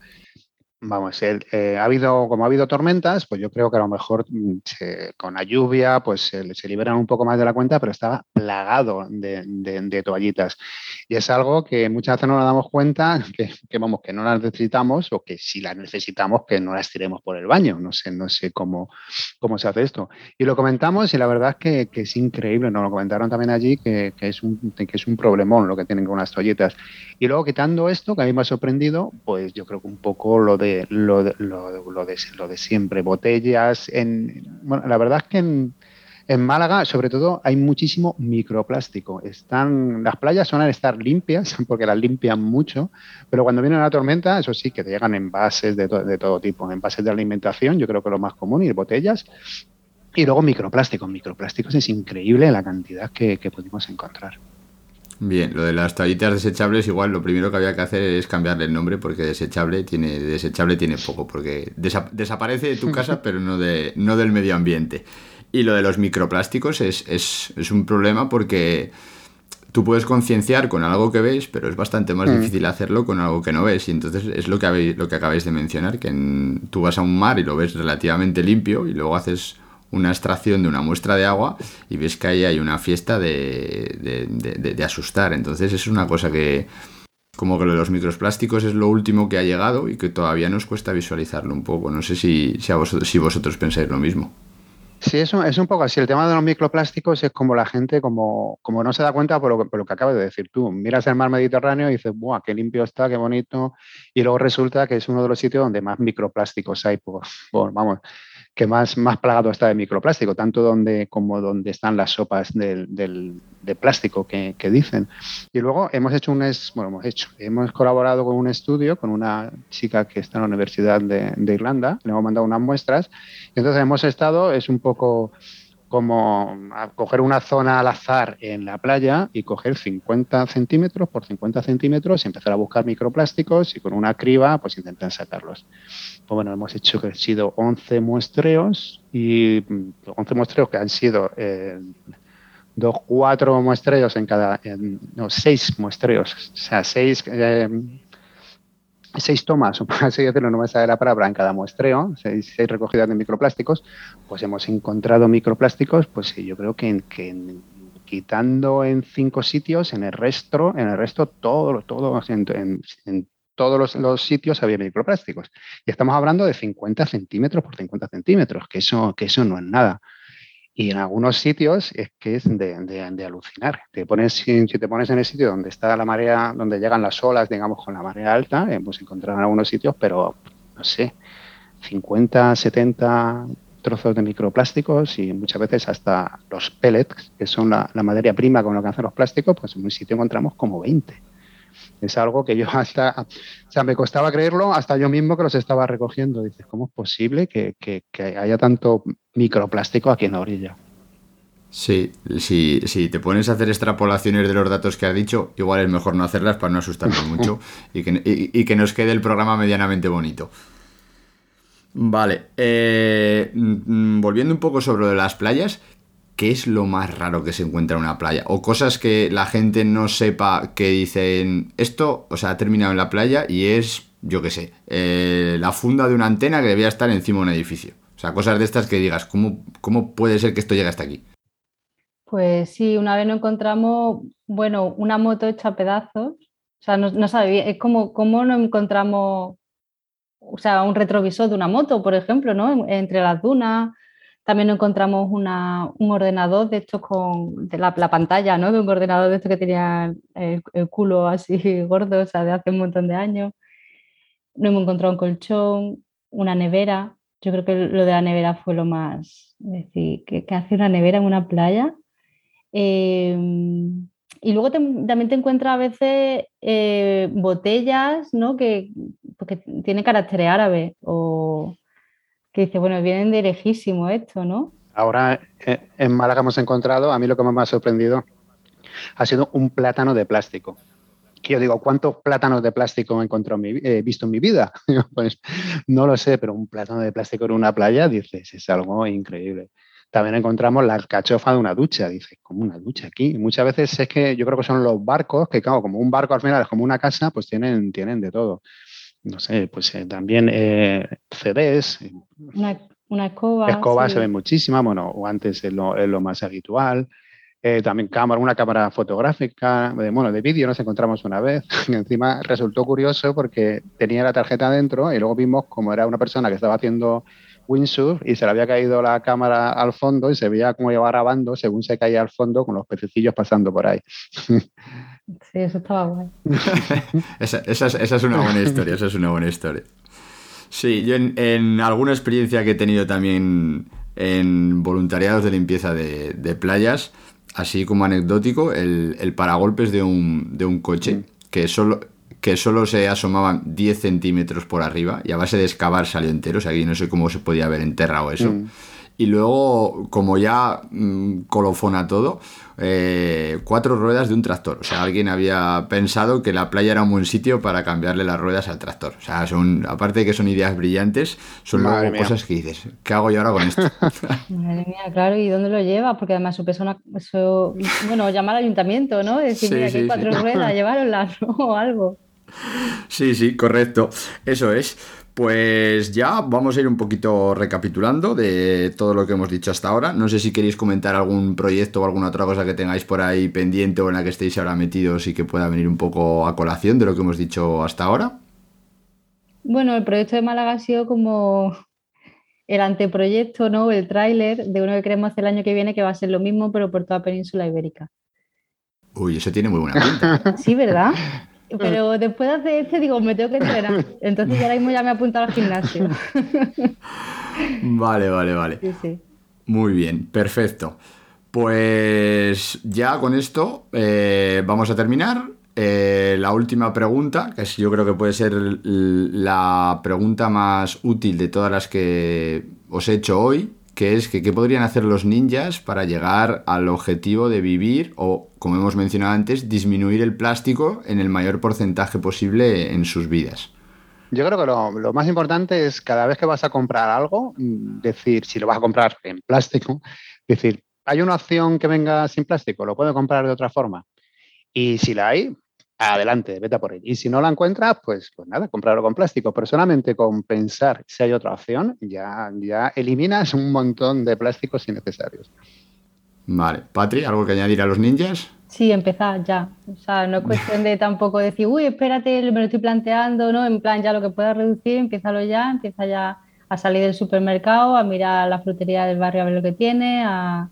Vamos, el- eh, ha habido, como ha habido tormentas, pues yo creo que a lo mejor mm, se- con la lluvia pues se, se liberan un poco más de la cuenta, pero estaba plagado de, de- de toallitas. Y es algo que muchas veces no nos damos cuenta que, que, vamos, que no las necesitamos o que si las necesitamos, que no las tiremos por el baño. No sé, no sé cómo, cómo se hace esto. Y lo comentamos y la verdad es que, que es increíble, nos lo comentaron también allí, que, que es un, que es un problemón lo que tienen con las toallitas. Y luego quitando esto, que a mí me ha sorprendido, pues yo creo que un poco lo de lo, de, siempre, botellas. En, bueno, la verdad es que en, Málaga, sobre todo, hay muchísimo microplástico. Están, las playas suelen estar limpias porque las limpian mucho, pero cuando viene una tormenta, eso sí, que te llegan envases de, de todo tipo, envases de alimentación, yo creo que lo más común, y botellas. Y luego microplásticos. Microplásticos es increíble la cantidad que, que pudimos encontrar. Bien, lo de las toallitas desechables, igual lo primero que había que hacer es cambiarle el nombre porque desechable tiene, desechable tiene poco, porque desa desaparece de tu casa, pero no, de, no del medio ambiente. Y lo de los microplásticos es, es, es un problema porque tú puedes concienciar con algo que ves, pero es bastante más mm. difícil hacerlo con algo que no ves. Y entonces es lo que, habéis, lo que acabáis de mencionar, que en, tú vas a un mar y lo ves relativamente limpio y luego haces una extracción de una muestra de agua y ves que ahí hay una fiesta de, asustar. Entonces es una cosa que, como que lo de los microplásticos es lo último que ha llegado y que todavía nos cuesta visualizarlo un poco. No sé si, si, vosotros, pensáis lo mismo. Sí, es un, es un poco así. El tema de los microplásticos es como la gente, como, como no se da cuenta por lo, que, acabas de decir tú. Miras el mar Mediterráneo y dices, ¡buah, qué limpio está, qué bonito! Y luego resulta que es uno de los sitios donde más microplásticos hay, por, vamos, que más, más plagado está de microplástico, tanto donde como donde están las sopas del, de plástico que, dicen. Y luego hemos hecho un, bueno, hemos hecho, hemos colaborado con un estudio con una chica que está en la Universidad de, de Irlanda, le hemos mandado unas muestras, y entonces hemos estado, es un poco como coger una zona al azar en la playa y coger 50 centímetros por 50 centímetros y empezar a buscar microplásticos y con una criba pues intentar sacarlos. Pues bueno, hemos hecho que han sido 11 muestreos y 11 muestreos que han sido eh, dos, cuatro muestreos en cada, no, seis muestreos, o sea, seis, eh, seis tomas, por así decirlo, no me sale la palabra, en cada muestreo, seis, recogidas de microplásticos, pues hemos encontrado microplásticos, pues yo creo que, que quitando en cinco sitios, en el resto, en el resto todo, todo, en, en todos los, sitios había microplásticos. Y estamos hablando de 50 centímetros por 50 centímetros, que eso, que eso no es nada. Y en algunos sitios es que es de, alucinar. Te pones, si, te pones en el sitio donde está la marea, donde llegan las olas, digamos, con la marea alta, hemos encontrado en algunos sitios, pero no sé, 50, 70 trozos de microplásticos y muchas veces hasta los pellets, que son la, la materia prima con lo que hacen los plásticos, pues en un sitio encontramos como 20. Es algo que yo hasta, o sea, me costaba creerlo hasta yo mismo que los estaba recogiendo. Dices, ¿cómo es posible que, haya tanto microplástico aquí en la orilla? Sí, si, si, te pones a hacer extrapolaciones de los datos que has dicho, igual es mejor no hacerlas para no asustarnos mucho y que, que, nos quede el programa medianamente bonito. Vale, eh, mm, volviendo un poco sobre lo de las playas, ¿qué es lo más raro que se encuentra en una playa? O cosas que la gente no sepa que dicen, esto, o sea, ha terminado en la playa y es, yo qué sé, eh, la funda de una antena que debía estar encima de un edificio. O sea, cosas de estas que digas, ¿cómo, cómo puede ser que esto llegue hasta aquí? Pues sí, una vez nos encontramos, bueno, una moto hecha a pedazos. O sea, no, no sabía, es como cómo nos encontramos, o sea, un retrovisor de una moto, por ejemplo, ¿no? Entre las dunas también encontramos un ordenador de estos con la, pantalla, ¿no? De un ordenador de estos que tenía el, culo así gordo, o sea, de hace un montón de años. No hemos encontrado un colchón, una nevera. Yo creo que lo de la nevera fue lo más. Es decir, ¿qué, hace una nevera en una playa? Em, y luego también te encuentras a veces eh, botellas, ¿no? Que porque tiene carácter árabe o que dice, bueno, vienen de lejísimo esto, ¿no? Ahora eh, en Málaga hemos encontrado, a mí lo que más me ha sorprendido ha sido un plátano de plástico. Que yo digo, ¿cuántos plátanos de plástico he, he visto en mi vida? pues no lo sé, pero un plátano de plástico en una playa, dices, es algo increíble. También encontramos la alcachofa de una ducha, dices, como una ducha aquí. muchas veces es que yo creo que son los barcos, que claro, como un barco al final es como una casa, pues tienen, tienen de todo no sé, pues eh, también eh, CDs. Una, una escoba. Escobas se ven muchísimas, bueno, o antes es lo, es lo más habitual. Eh, también cámara, una cámara fotográfica, de, bueno, de vídeo nos encontramos una vez. Y encima resultó curioso porque tenía la tarjeta dentro y luego vimos como era una persona que estaba haciendo windsurf y se le había caído la cámara al fondo y se veía como iba grabando según se caía al fondo con los pececillos pasando por ahí. Sí, eso estaba guay. esa, es, una buena historia, esa es una buena historia. Sí, yo en, alguna experiencia que he tenido también en voluntariados de limpieza de, playas, así como anecdótico, el, paragolpes de un, de un coche mm. que solo, que solo se asomaban 10 centímetros por arriba y a base de excavar salió entero, o sea, aquí no sé cómo se podía haber enterrado eso. Mm y luego, como ya mm, colofona todo, eh, cuatro ruedas de un tractor. O sea, alguien había pensado que la playa era un buen sitio para cambiarle las ruedas al tractor. O sea, son, aparte de que son ideas brillantes, son luego cosas que dices, ¿qué hago yo ahora con esto? Madre mía, claro, ¿y dónde lo lleva? Porque además su persona, eso, bueno, llamar al ayuntamiento, ¿no? Decir, mira, aquí cuatro ruedas, llevaroslas, ¿no? O algo. Sí, sí, correcto. Eso es. Pues ya vamos a ir un poquito recapitulando de todo lo que hemos dicho hasta ahora. No sé si queréis comentar algún proyecto o alguna otra cosa que tengáis por ahí pendiente o en la que estéis ahora metidos y que pueda venir un poco a colación de lo que hemos dicho hasta ahora. Bueno, el proyecto de Málaga ha sido como el anteproyecto, ¿no? El tráiler de uno que queremos hacer el año que viene que va a ser lo mismo pero por toda península ibérica. Uy, eso tiene muy buena pinta. Sí, ¿verdad? Pero después de hacer este, digo, me tengo que entrenar. Entonces ya ahora mismo ya me he apuntado al gimnasio. Vale, vale, vale. Sí, sí. Muy bien, perfecto. Pues ya con esto eh, vamos a terminar. Eh, la última pregunta, que yo creo que puede ser la pregunta más útil de todas las que os he hecho hoy, que es que qué podrían hacer los ninjas para llegar al objetivo de vivir o, como hemos mencionado antes, disminuir el plástico en el mayor porcentaje posible en sus vidas. Yo creo que lo, lo más importante es cada vez que vas a comprar algo, mm, decir, si lo vas a comprar en plástico, decir, ¿hay una opción que venga sin plástico? ¿Lo puedo comprar de otra forma? Y si la hay, adelante, vete a por él. Y si no la encuentras, pues, pues nada, comprarlo con plástico. Pero solamente con pensar si hay otra opción, ya, ya eliminas un montón de plásticos innecesarios. Vale, Patri, ¿algo que añadir a los ninjas? Sí, empezar ya. O sea, no es cuestión de tampoco decir, uy, espérate, me lo estoy planteando, ¿no? En plan, ya lo que puedas reducir, empiézalo ya, empieza ya a salir del supermercado, a mirar la frutería del barrio a ver lo que tiene, a,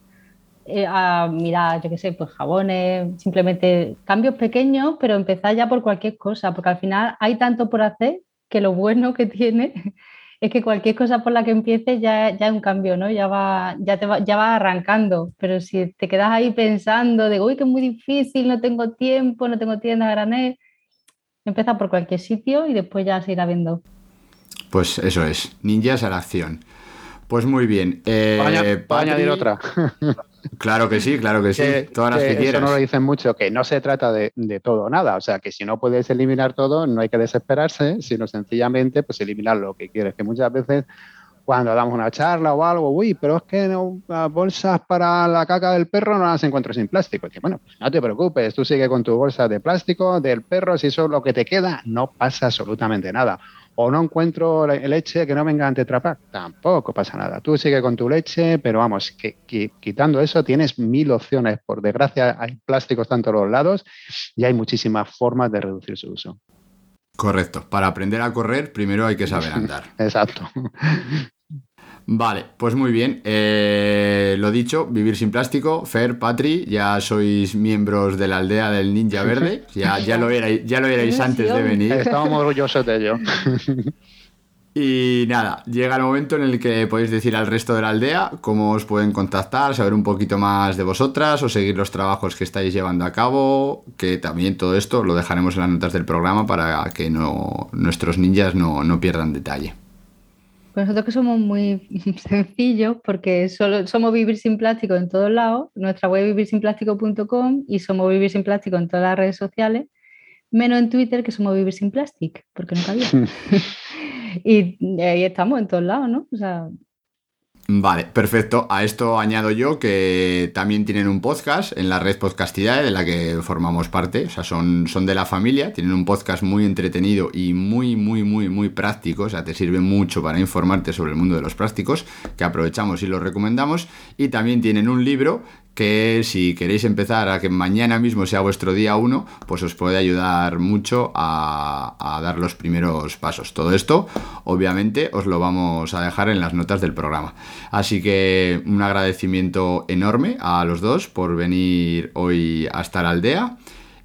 eh, a mirar, yo qué sé, pues jabones, simplemente cambios pequeños, pero empezar ya por cualquier cosa, porque al final hay tanto por hacer que lo bueno que tiene es que cualquier cosa por la que empieces ya, ya es un cambio, ¿no? Ya va, ya te va, ya va arrancando. Pero si te quedas ahí pensando de, uy, que es muy difícil, no tengo tiempo, no tengo tienda a granel, empieza por cualquier sitio y después ya se irá viendo. Pues eso es, ninjas a la acción. Pues muy bien. Eh, ¿Puedo aña- puedo Patri- añadir otra? Claro que sí, claro que sí. que- Todas las que, eso quieras. no lo dicen mucho, que no se trata de, de todo o nada. O sea, que si no puedes eliminar todo, no hay que desesperarse, sino sencillamente pues eliminar lo que quieres. Que muchas veces cuando damos una charla o algo, uy, pero es que no, las bolsas para la caca del perro no las encuentro sin plástico. Y bueno, pues no te preocupes, tú sigue con tu bolsa de plástico del perro, si eso es lo que te queda, no pasa absolutamente nada. O no encuentro le- leche que no venga ante Trapac, tampoco pasa nada. Tú sigue con tu leche, pero vamos, que, que- quitando eso tienes mil opciones. Por desgracia hay plásticos tanto a los lados y hay muchísimas formas de reducir su uso. Correcto. Para aprender a correr, primero hay que saber andar. Exacto. Vale, pues muy bien. Eh, lo dicho, vivir sin plástico. Fer, Patri, ya sois miembros de la aldea del Ninja Verde. Ya, ya lo erais, ya lo erais antes de venir. Estamos muy orgullosos de ello. Y nada, llega el momento en el que podéis decir al resto de la aldea cómo os pueden contactar, saber un poquito más de vosotras o seguir los trabajos que estáis llevando a cabo, que también todo esto lo dejaremos en las notas del programa para que no, nuestros ninjas no, no pierdan detalle. Nosotros que somos muy sencillos porque solo somos Vivir Sin Plástico en todos lados, nuestra web es vivirsinplástico.com y somos Vivir Sin Plástico en todas las redes sociales, menos en Twitter que somos Vivir Sin Plastic, porque no cabía. y ahí estamos en todos lados, ¿no? O sea, Vale, perfecto. A esto añado yo que también tienen un podcast en la red Podcastidae de la que formamos parte. O sea, son, son de la familia. Tienen un podcast muy entretenido y muy, muy, muy, muy práctico. O sea, te sirve mucho para informarte sobre el mundo de los prácticos, que aprovechamos y los recomendamos. Y también tienen un libro que si queréis empezar a que mañana mismo sea vuestro día uno, pues os puede ayudar mucho a, a dar los primeros pasos. Todo esto, obviamente, os lo vamos a dejar en las notas del programa. Así que un agradecimiento enorme a los dos por venir hoy hasta la aldea.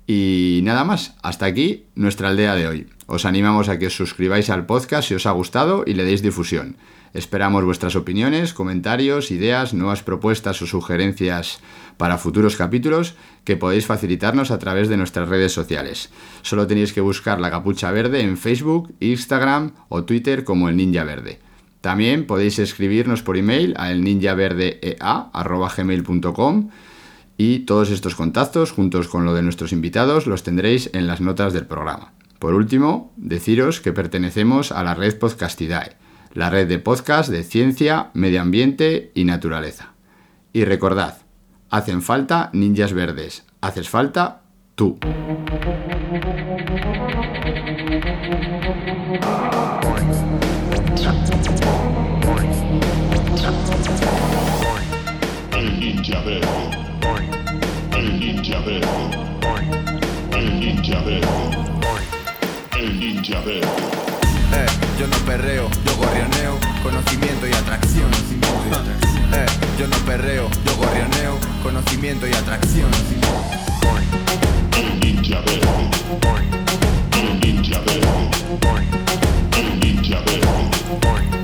Y nada más, hasta aquí nuestra aldea de hoy. Os animamos a que os suscribáis al podcast si os ha gustado y le deis difusión. Esperamos vuestras opiniones, comentarios, ideas, nuevas propuestas o sugerencias para futuros capítulos que podéis facilitarnos a través de nuestras redes sociales. Solo tenéis que buscar la capucha verde en Facebook, Instagram o Twitter como el Ninja Verde. También podéis escribirnos por email a elninjaverdea.gmail.com y todos estos contactos, juntos con lo de nuestros invitados, los tendréis en las notas del programa. Por último, deciros que pertenecemos a la red Podcastidae, la red de podcasts de ciencia, medio ambiente y naturaleza. Y recordad, hacen falta ninjas verdes, haces falta tú. El ninja verde. Ninja verde. El ninja verde. Eh, yo no perreo, yo gorrioneo, conocimiento y atracción. Eh, yo no perreo, yo gorrioneo, conocimiento y atracción. El ninja verde. El ninja verde. El ninja verde.